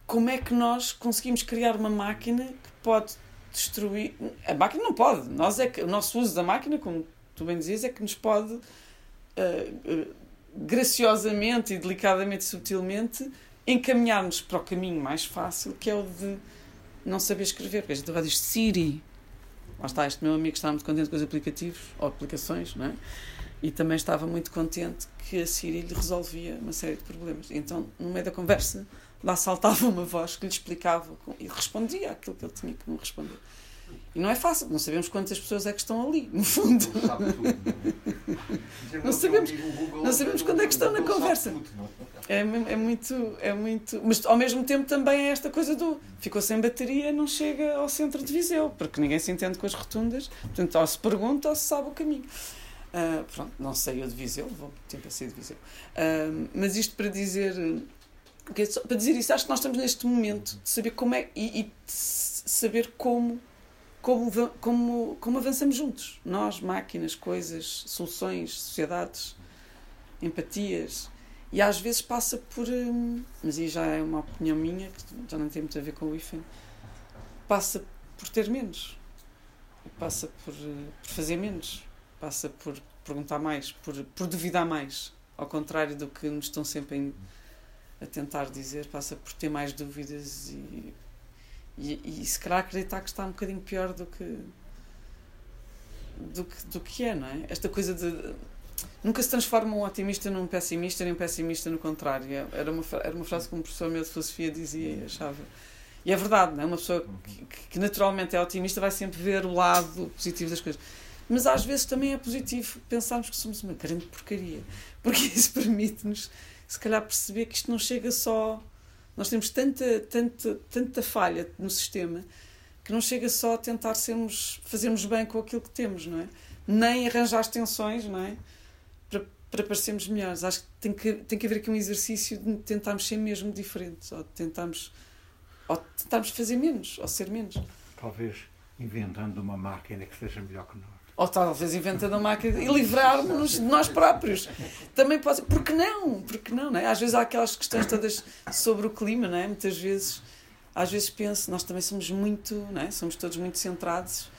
[SPEAKER 2] como é que nós conseguimos criar uma máquina que pode destruir. A máquina não pode. Nós é que, o nosso uso da máquina, como tu bem dizias, é que nos pode uh, uh, graciosamente e delicadamente subtilmente encaminhar-nos para o caminho mais fácil, que é o de não saber escrever. Porque a gente diz Siri. Lá está, este meu amigo estava muito contente com os aplicativos ou aplicações, não é? E também estava muito contente que a Siri lhe resolvia uma série de problemas. Então, no meio da conversa, lá saltava uma voz que lhe explicava e respondia aquilo que ele tinha que me responder. E não é fácil, não sabemos quantas pessoas é que estão ali, no fundo. Não sabemos, não sabemos quando é que estão na conversa. É, é muito, é muito. Mas ao mesmo tempo também é esta coisa do ficou sem bateria, não chega ao centro de Viseu, porque ninguém se entende com as rotundas, portanto, ou se pergunta ou se sabe o caminho. Uh, pronto, não sei eu de Viseu, vou sempre a ser de Viseu. Uh, mas isto para dizer. Para dizer isso, acho que nós estamos neste momento de saber como é e, e saber como como, como, como avançamos juntos. Nós, máquinas, coisas, soluções, sociedades, empatias. E às vezes passa por. Hum, mas aí já é uma opinião minha, que já não tem muito a ver com o IFEM. Passa por ter menos. Passa por, por fazer menos. Passa por perguntar mais, por, por duvidar mais. Ao contrário do que nos estão sempre a tentar dizer, passa por ter mais dúvidas e e, e se calhar acreditar que está um bocadinho pior do que, do que, do que é, não é? Esta coisa de. Nunca se transforma um otimista num pessimista, nem um pessimista no contrário. É, era uma, era uma frase que um professor meu de filosofia dizia e achava. E é verdade, não é? Uma pessoa que, que naturalmente é otimista vai sempre ver o lado positivo das coisas. Mas às vezes também é positivo pensarmos que somos uma grande porcaria. Porque isso permite-nos, se calhar, perceber que isto não chega só nós temos tanta, tanta, tanta falha no sistema que não chega só a tentar sermos, fazermos bem com aquilo que temos, não é? Nem arranjar tensões, não é? Para, para parecermos melhores. Acho que tem, que tem que haver aqui um exercício de tentarmos ser mesmo diferentes, ou tentarmos, ou tentarmos fazer menos, ou ser menos.
[SPEAKER 3] Talvez inventando uma máquina que seja melhor que nós
[SPEAKER 2] ou talvez inventando a máquina e livrarmos de nós próprios. Também pode ser. Porque não? Porque não, não é? Às vezes há aquelas questões todas sobre o clima, não é? Muitas vezes, às vezes penso, nós também somos muito, não é? Somos todos muito centrados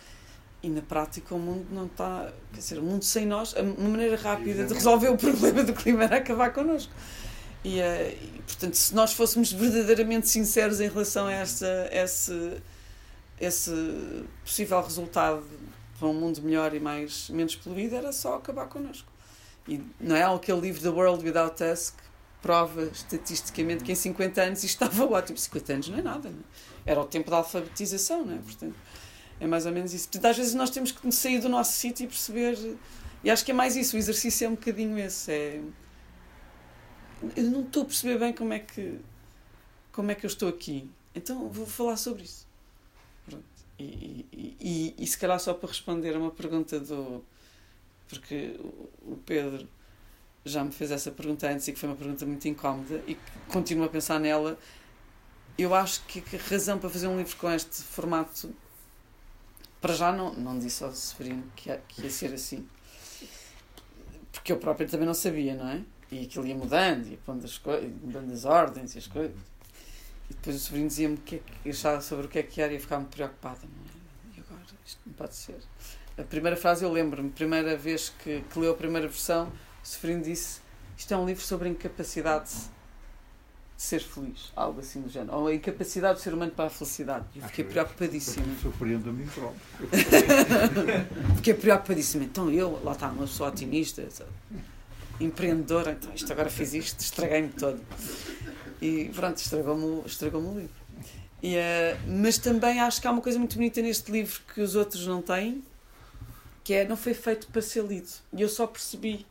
[SPEAKER 2] e na prática o mundo não está. Quer dizer, o mundo sem nós, uma maneira rápida de resolver o problema do clima era acabar connosco. E, eh, e portanto, se nós fôssemos verdadeiramente sinceros em relação a essa, esse, esse possível resultado para um mundo melhor e mais, menos poluído era só acabar connosco. E não é aquele livro The World Without Us que prova estatisticamente que em 50 anos isto estava ótimo. 50 anos não é nada, não é? Era o tempo da alfabetização, não é? Portanto, é mais ou menos isso. Portanto, às vezes nós temos que sair do nosso sítio e perceber. E acho que é mais isso, o exercício é um bocadinho esse. É... Eu não estou a perceber bem como é que como é que eu estou aqui. Então vou falar sobre isso. E, e, e, se calhar só para responder a uma pergunta do. Porque o Pedro já me fez essa pergunta antes e que foi uma pergunta muito incómoda e continuo a pensar nela. Eu acho que a razão para fazer um livro com este formato. Para já não, não disse ao Severino que ia, que ia ser assim. Porque eu próprio também não sabia, não é? E aquilo ia mudando, ia pondo as coisas, mudando as ordens e as coisas. E depois o sobrinho dizia-me que é que achava sobre o que é que era e eu ficava muito preocupada. É? E agora, isto não pode ser. A primeira frase eu lembro-me, primeira vez que, que leu a primeira versão, o sobrinho disse: Isto é um livro sobre incapacidade de ser feliz, algo assim do género, ou a incapacidade do ser humano para a felicidade. Eu fiquei preocupadíssima.
[SPEAKER 3] Surpreendo a mim próprio.
[SPEAKER 2] fiquei preocupadíssima. Então eu, lá está, uma pessoa otimista, empreendedora, então isto agora fiz isto, estraguei-me todo. E pronto, estragou-me estragou o livro. E, uh, mas também acho que há uma coisa muito bonita neste livro que os outros não têm, que é não foi feito para ser lido. E eu só percebi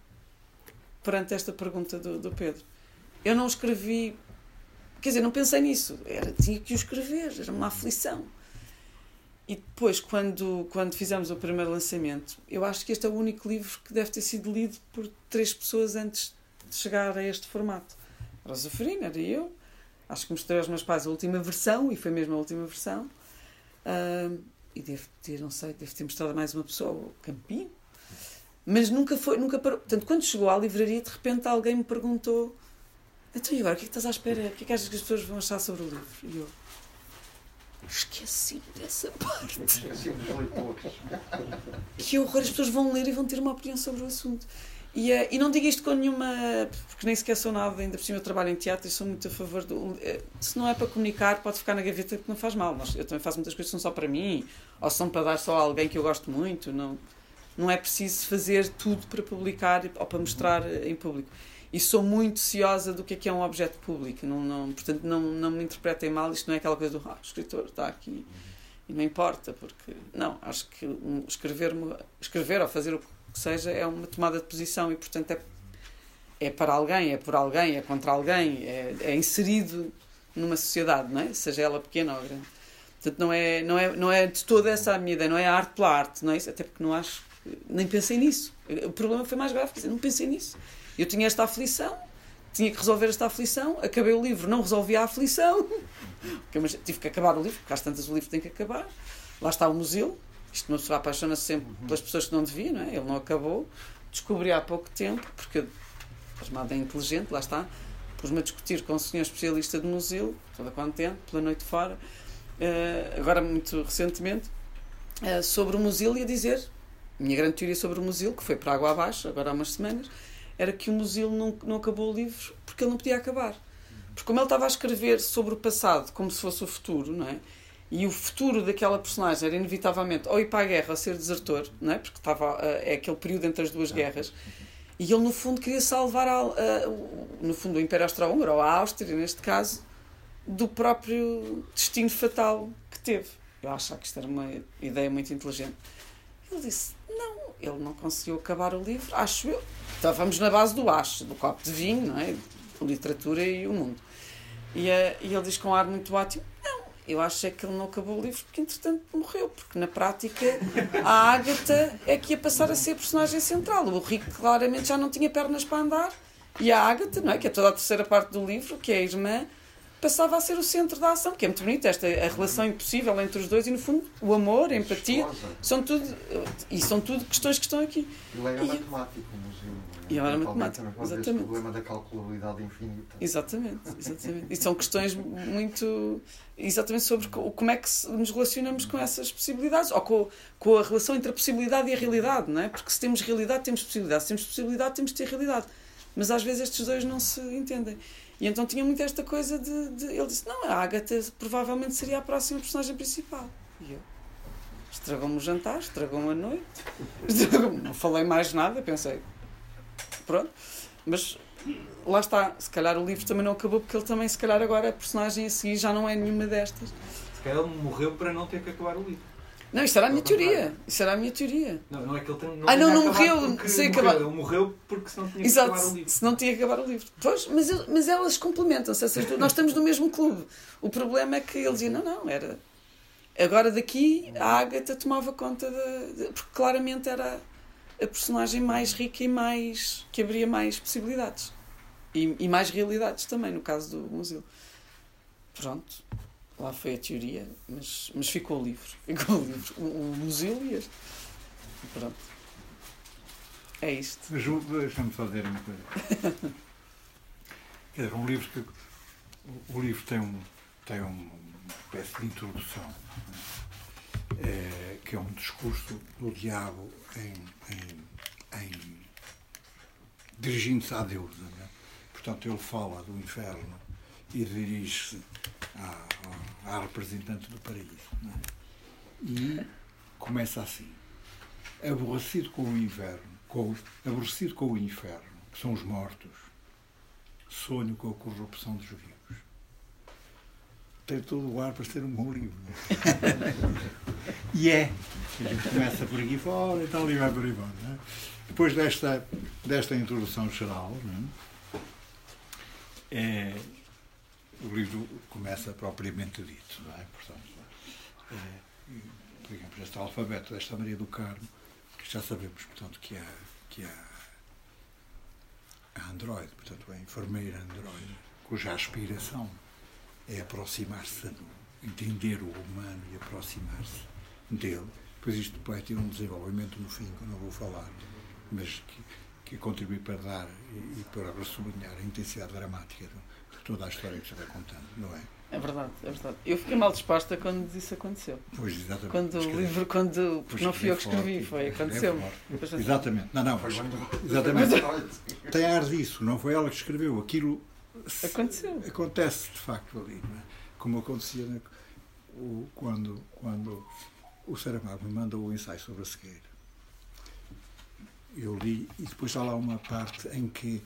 [SPEAKER 2] perante esta pergunta do, do Pedro. Eu não escrevi, quer dizer, não pensei nisso. Era, tinha que o escrever, era uma aflição. E depois, quando, quando fizemos o primeiro lançamento, eu acho que este é o único livro que deve ter sido lido por três pessoas antes de chegar a este formato. Rosa Farina, era eu, acho que mostrei aos meus pais a última versão, e foi mesmo a última versão. Uh, e devo ter, não sei, devo ter mostrado a mais uma pessoa, o Campinho. Mas nunca foi, nunca parou. Portanto, quando chegou à livraria, de repente alguém me perguntou: Então e agora, o que é que estás à espera? O que é que achas que as pessoas vão achar sobre o livro? E eu. Esqueci dessa parte. que horror, as pessoas vão ler e vão ter uma opinião sobre o assunto. E, uh, e não digo isto com nenhuma. porque nem sequer sou nada, ainda por cima eu trabalho em teatro e sou muito a favor do. Uh, se não é para comunicar, pode ficar na gaveta porque não faz mal. Mas eu também faço muitas coisas que são só para mim, ou são para dar só a alguém que eu gosto muito. Não, não é preciso fazer tudo para publicar ou para mostrar eh, em público. E sou muito ciosa do que é que é um objeto público. Não, não, portanto, não, não me interpretem mal, isto não é aquela coisa do ah, o escritor está aqui e não importa, porque. Não, acho que escrever, escrever ou fazer o que seja é uma tomada de posição e, portanto, é, é para alguém, é por alguém, é contra alguém, é, é inserido numa sociedade, não é? seja ela pequena ou grande. Portanto, não é, não, é, não é de toda essa a minha ideia, não é a arte pela arte, não é isso? Até porque não acho, nem pensei nisso. O problema foi mais grave, não pensei nisso. Eu tinha esta aflição, tinha que resolver esta aflição, acabei o livro, não resolvi a aflição, tive que acabar o livro, porque às tantas o livro tem que acabar. Lá está o museu, isto uma pessoa apaixona-se sempre uhum. pelas pessoas que não devia, não é? Ele não acabou. Descobri há pouco tempo, porque a chamada é inteligente, lá está, pus-me a discutir com o senhor especialista de museu, toda contente, pela noite fora, uh, agora muito recentemente, uh, sobre o museu e a dizer, minha grande teoria sobre o museu, que foi para água abaixo, agora há umas semanas, era que o museu não, não acabou o livro porque ele não podia acabar. Porque como ele estava a escrever sobre o passado como se fosse o futuro, não é? E o futuro daquela personagem era inevitavelmente ou ir para a guerra ou ser desertor, não é? porque estava, eh, é aquele período entre as duas guerras, e ele no fundo queria salvar, a, a, no fundo, o Império Austro-Húngaro, ou a Áustria, neste caso, do próprio destino fatal que teve. Eu achava que isto era uma ideia muito inteligente. Ele disse: não, ele não conseguiu acabar o livro, acho eu. Então vamos na base do acho, do copo de vinho, não é? literatura e o mundo. E, uh, e ele diz com um ar muito ótimo: eu acho é que ele não acabou o livro porque, entretanto, morreu. Porque, na prática, a Ágata é que ia passar a ser a personagem central. O Rico, claramente, já não tinha pernas para andar. E a Ágata, não é? que é toda a terceira parte do livro, que é a irmã, passava a ser o centro da ação, que é muito bonito, esta a relação impossível entre os dois e no fundo o amor, a empatia, são tudo e são tudo questões que estão aqui.
[SPEAKER 5] Ele era matemático, museu.
[SPEAKER 2] E ele era matemático, exatamente. O
[SPEAKER 5] problema da calculabilidade infinita.
[SPEAKER 2] Exatamente, exatamente. E são questões muito exatamente sobre como é que nos relacionamos com essas possibilidades, ou com, com a relação entre a possibilidade e a realidade, não é? Porque se temos realidade, temos possibilidade. Se temos possibilidade, temos de ter realidade. Mas às vezes estes dois não se entendem. E então tinha muito esta coisa de, de. ele disse: Não, a Agatha provavelmente seria a próxima personagem principal. E eu. Estragou-me o jantar, estragou-me a noite. Não falei mais nada, pensei. Pronto. Mas lá está. Se calhar o livro também não acabou porque ele também, se calhar, agora a personagem a seguir já não é nenhuma destas.
[SPEAKER 4] Se calhar ele morreu para não ter que acabar o livro.
[SPEAKER 2] Não, isso era a minha teoria. Isso era a minha teoria.
[SPEAKER 4] Não, não é que ele tem,
[SPEAKER 2] não Ah, não, não morreu sem acabar.
[SPEAKER 4] Ele morreu porque senão tinha que
[SPEAKER 2] Exato,
[SPEAKER 4] acabar o livro.
[SPEAKER 2] Se não tinha que acabar o livro. Pois, mas, mas elas complementam-se. Nós estamos no mesmo clube. O problema é que ele dizia: não, não, era. Agora daqui a Agatha tomava conta Porque claramente era a personagem mais rica e mais. que abria mais possibilidades. E, e mais realidades também, no caso do museu. Pronto. Lá foi a teoria, mas, mas ficou o livro. Ficou o livro. O, o e este. Pronto. É isto.
[SPEAKER 3] Deixa-me só dizer uma coisa. Quer dizer, um livro que. O, livro tem um. tem um, uma espécie de introdução. É, que é um discurso do diabo em, em, em dirigindo-se à deusa. Né? Portanto, ele fala do inferno e dirige-se à, à, representante do paraíso. É? E começa assim. Aborrecido com o inverno, com, aborrecido com o inferno, que são os mortos, sonho com a corrupção dos vivos. Tem todo o ar para ser um bom livro. e é. A gente começa por aqui fora e tal e vai por aí fora. É? Depois desta, desta introdução geral, é? É, o livro começa propriamente dito. Não é? Portanto, é, digamos, este alfabeto desta Maria do Carmo, que já sabemos, portanto, que há, que há a Android, portanto, a enfermeira Android, cuja aspiração é aproximar-se, entender o humano e aproximar-se dele. Pois isto depois ter um desenvolvimento no fim, que eu não vou falar, mas que, que contribui para dar e, e para sublinhar a intensidade dramática de toda a história que se vai contando, não é?
[SPEAKER 2] É verdade, é verdade. Eu fiquei mal disposta quando isso aconteceu.
[SPEAKER 3] Pois, exatamente.
[SPEAKER 2] Quando o livro, quando. Porque não fui eu que escrevi, foi, aconteceu.
[SPEAKER 3] Exatamente. Não, não, exatamente. Tem ar disso, não foi ela que escreveu. Aquilo
[SPEAKER 2] aconteceu.
[SPEAKER 3] Acontece de facto ali, é? Como acontecia né? o, quando, quando o Saramago me mandou o ensaio sobre a cegueira. Eu li, e depois está lá uma parte em que,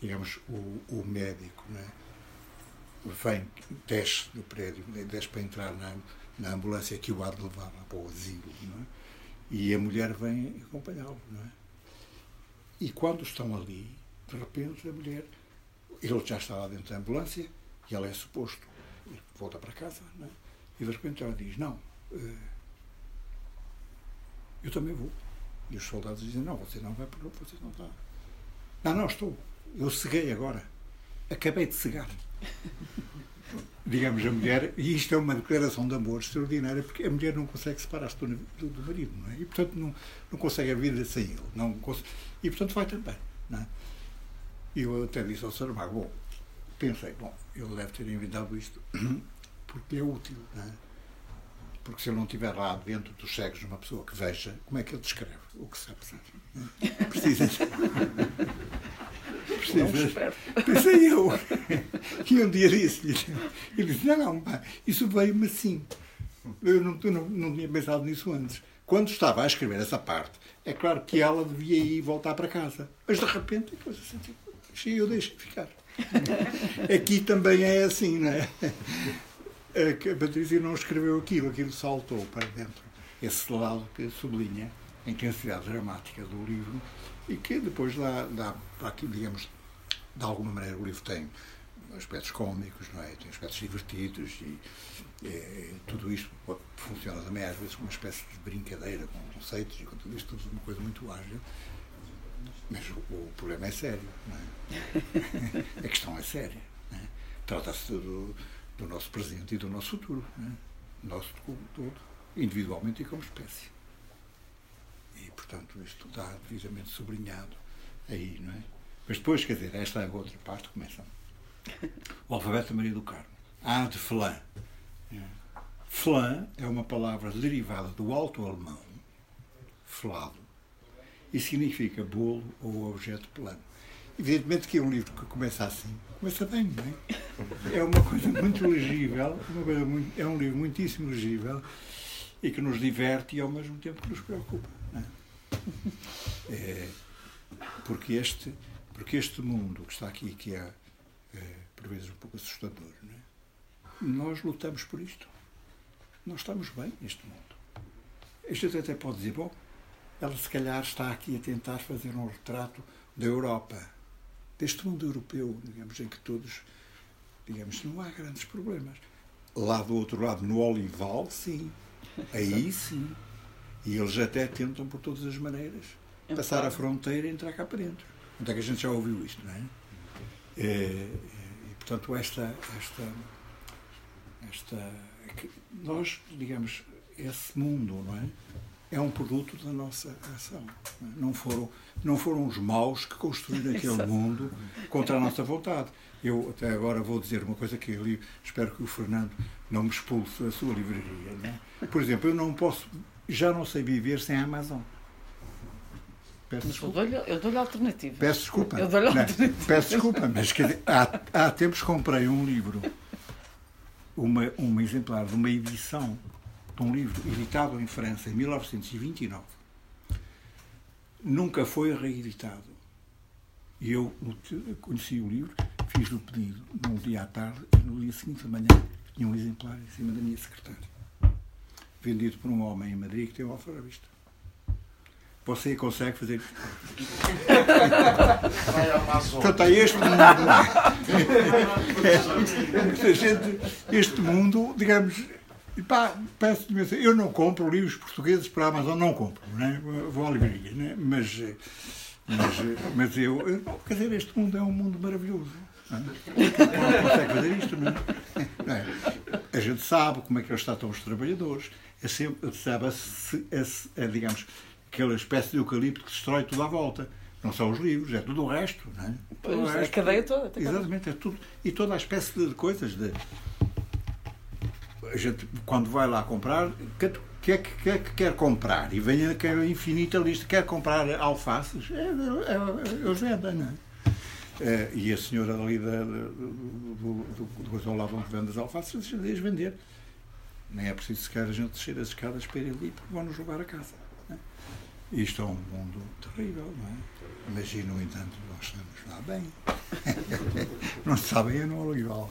[SPEAKER 3] digamos, o, o médico, não é? vem, desce do prédio, desce para entrar na, na ambulância que o há de levar para o asilo, não é? e a mulher vem acompanhá-lo. Não é? E quando estão ali, de repente a mulher, ele já está lá dentro da ambulância e ela é suposto volta para casa, é? e de repente ela diz: Não, eh, eu também vou. E os soldados dizem: Não, você não vai para você não está. Não, não, estou. Eu ceguei agora. Acabei de cegar digamos, a mulher, e isto é uma declaração de amor extraordinária, porque a mulher não consegue separar-se do, do, do, marido, não é? E, portanto, não, não consegue a vida sem ele. Não e, portanto, vai também, não é? E eu até disse ao Saramago, bom, pensei, bom, ele deve ter inventado isto porque é útil, não é? Porque se ele não estiver lá dentro dos cegos uma pessoa que veja, como é que ele descreve o que passar? É? Precisa.
[SPEAKER 2] Precisa.
[SPEAKER 3] Pensei eu. E um dia disse-lhe, ele disse, não, não, pá, isso veio-me assim. Eu não, eu não, não tinha pensado nisso antes. Quando estava a escrever essa parte, é claro que ela devia ir voltar para casa. Mas de repente, a coisa assim, eu deixei ficar. Aqui também é assim, não é? A Patrícia não escreveu aquilo, aquilo saltou para dentro. Esse lado que sublinha a intensidade dramática do livro e que depois dá, dá aqui, digamos, de alguma maneira o livro tem aspectos cómicos, não é? tem aspectos divertidos e tudo isto funciona também às vezes como uma espécie de brincadeira com conceitos e com tudo isto, tudo uma coisa muito ágil. Mas o, o problema é sério, não é? A questão é séria. É? Trata-se do, do, nosso presente e do nosso futuro, é? nosso todo, individualmente e como espécie. E, portanto, isto está devidamente sublinhado aí, não é? Mas depois, quer dizer, esta é a outra parte começa. O alfabeto da Maria do Carmo. A de flan. Flan é uma palavra derivada do alto alemão, flado, e significa bolo ou objeto plano. Evidentemente que é um livro que começa assim, começa bem, não é? É uma coisa muito legível, uma coisa muito, é um livro muitíssimo legível e que nos diverte e ao mesmo tempo que nos preocupa. É? É, porque este porque este mundo que está aqui, que é, é por vezes um pouco assustador, é? nós lutamos por isto. Nós estamos bem neste mundo. A gente até pode dizer, bom, ela se calhar está aqui a tentar fazer um retrato da Europa, deste mundo europeu, digamos, em que todos, digamos, não há grandes problemas. Lá do outro lado, no Olival, sim. Aí sim. E eles até tentam, por todas as maneiras, passar a fronteira e entrar cá para dentro. Onde é que a gente já ouviu isto, não é? E, e portanto, esta, esta, esta, nós, digamos, esse mundo, não é? É um produto da nossa ação. Não, é? não foram, não foram os maus que construíram aquele mundo contra a nossa vontade. Eu até agora vou dizer uma coisa que ali espero que o Fernando não me expulse da sua livraria. Não é? Por exemplo, eu não posso, já não sei viver sem a Amazon
[SPEAKER 2] Peço mas desculpa. Eu dou-lhe alternativa.
[SPEAKER 3] Peço desculpa.
[SPEAKER 2] Eu dou-lhe alternativa.
[SPEAKER 3] Peço desculpa, mas dizer, há, há tempos comprei um livro, uma, um exemplar de uma edição um livro editado em França em 1929. Nunca foi reeditado. E eu conheci o livro, fiz o pedido num dia à tarde e no dia seguinte de manhã tinha um exemplar em cima da minha secretária. Vendido por um homem em Madrid que tem uma vista. Você consegue fazer isto? Portanto, é este mundo. é, gente, este mundo, digamos, pá, peço eu não compro livros portugueses para a Amazon, não compro, né? vou à livraria, né? mas, mas, mas eu, eu, quer dizer, este mundo é um mundo maravilhoso. Não, é? consegue fazer isto, não é? não é? A gente sabe como é que eles tratam os trabalhadores, é sempre, sabe, a, a, digamos, aquela espécie de eucalipto que destrói tudo à volta. Não são os livros, é tudo o resto. Não é?
[SPEAKER 2] Pois, o resto, a cadeia toda.
[SPEAKER 3] Exatamente, é tudo. E toda a espécie de coisas. De, a gente, quando vai lá comprar, que é que, que, é que quer comprar? E vem aquela infinita lista. Quer comprar alfaces? É, é, é, não é? É, e a senhora ali da, do, do, do, do, lá as alfaces diz vender. Nem é preciso sequer a gente descer as escadas para ir ali porque vão nos roubar a casa. Isto é um mundo terrível, não é? Mas, no entanto, nós estamos lá bem. não sabem, é no olival.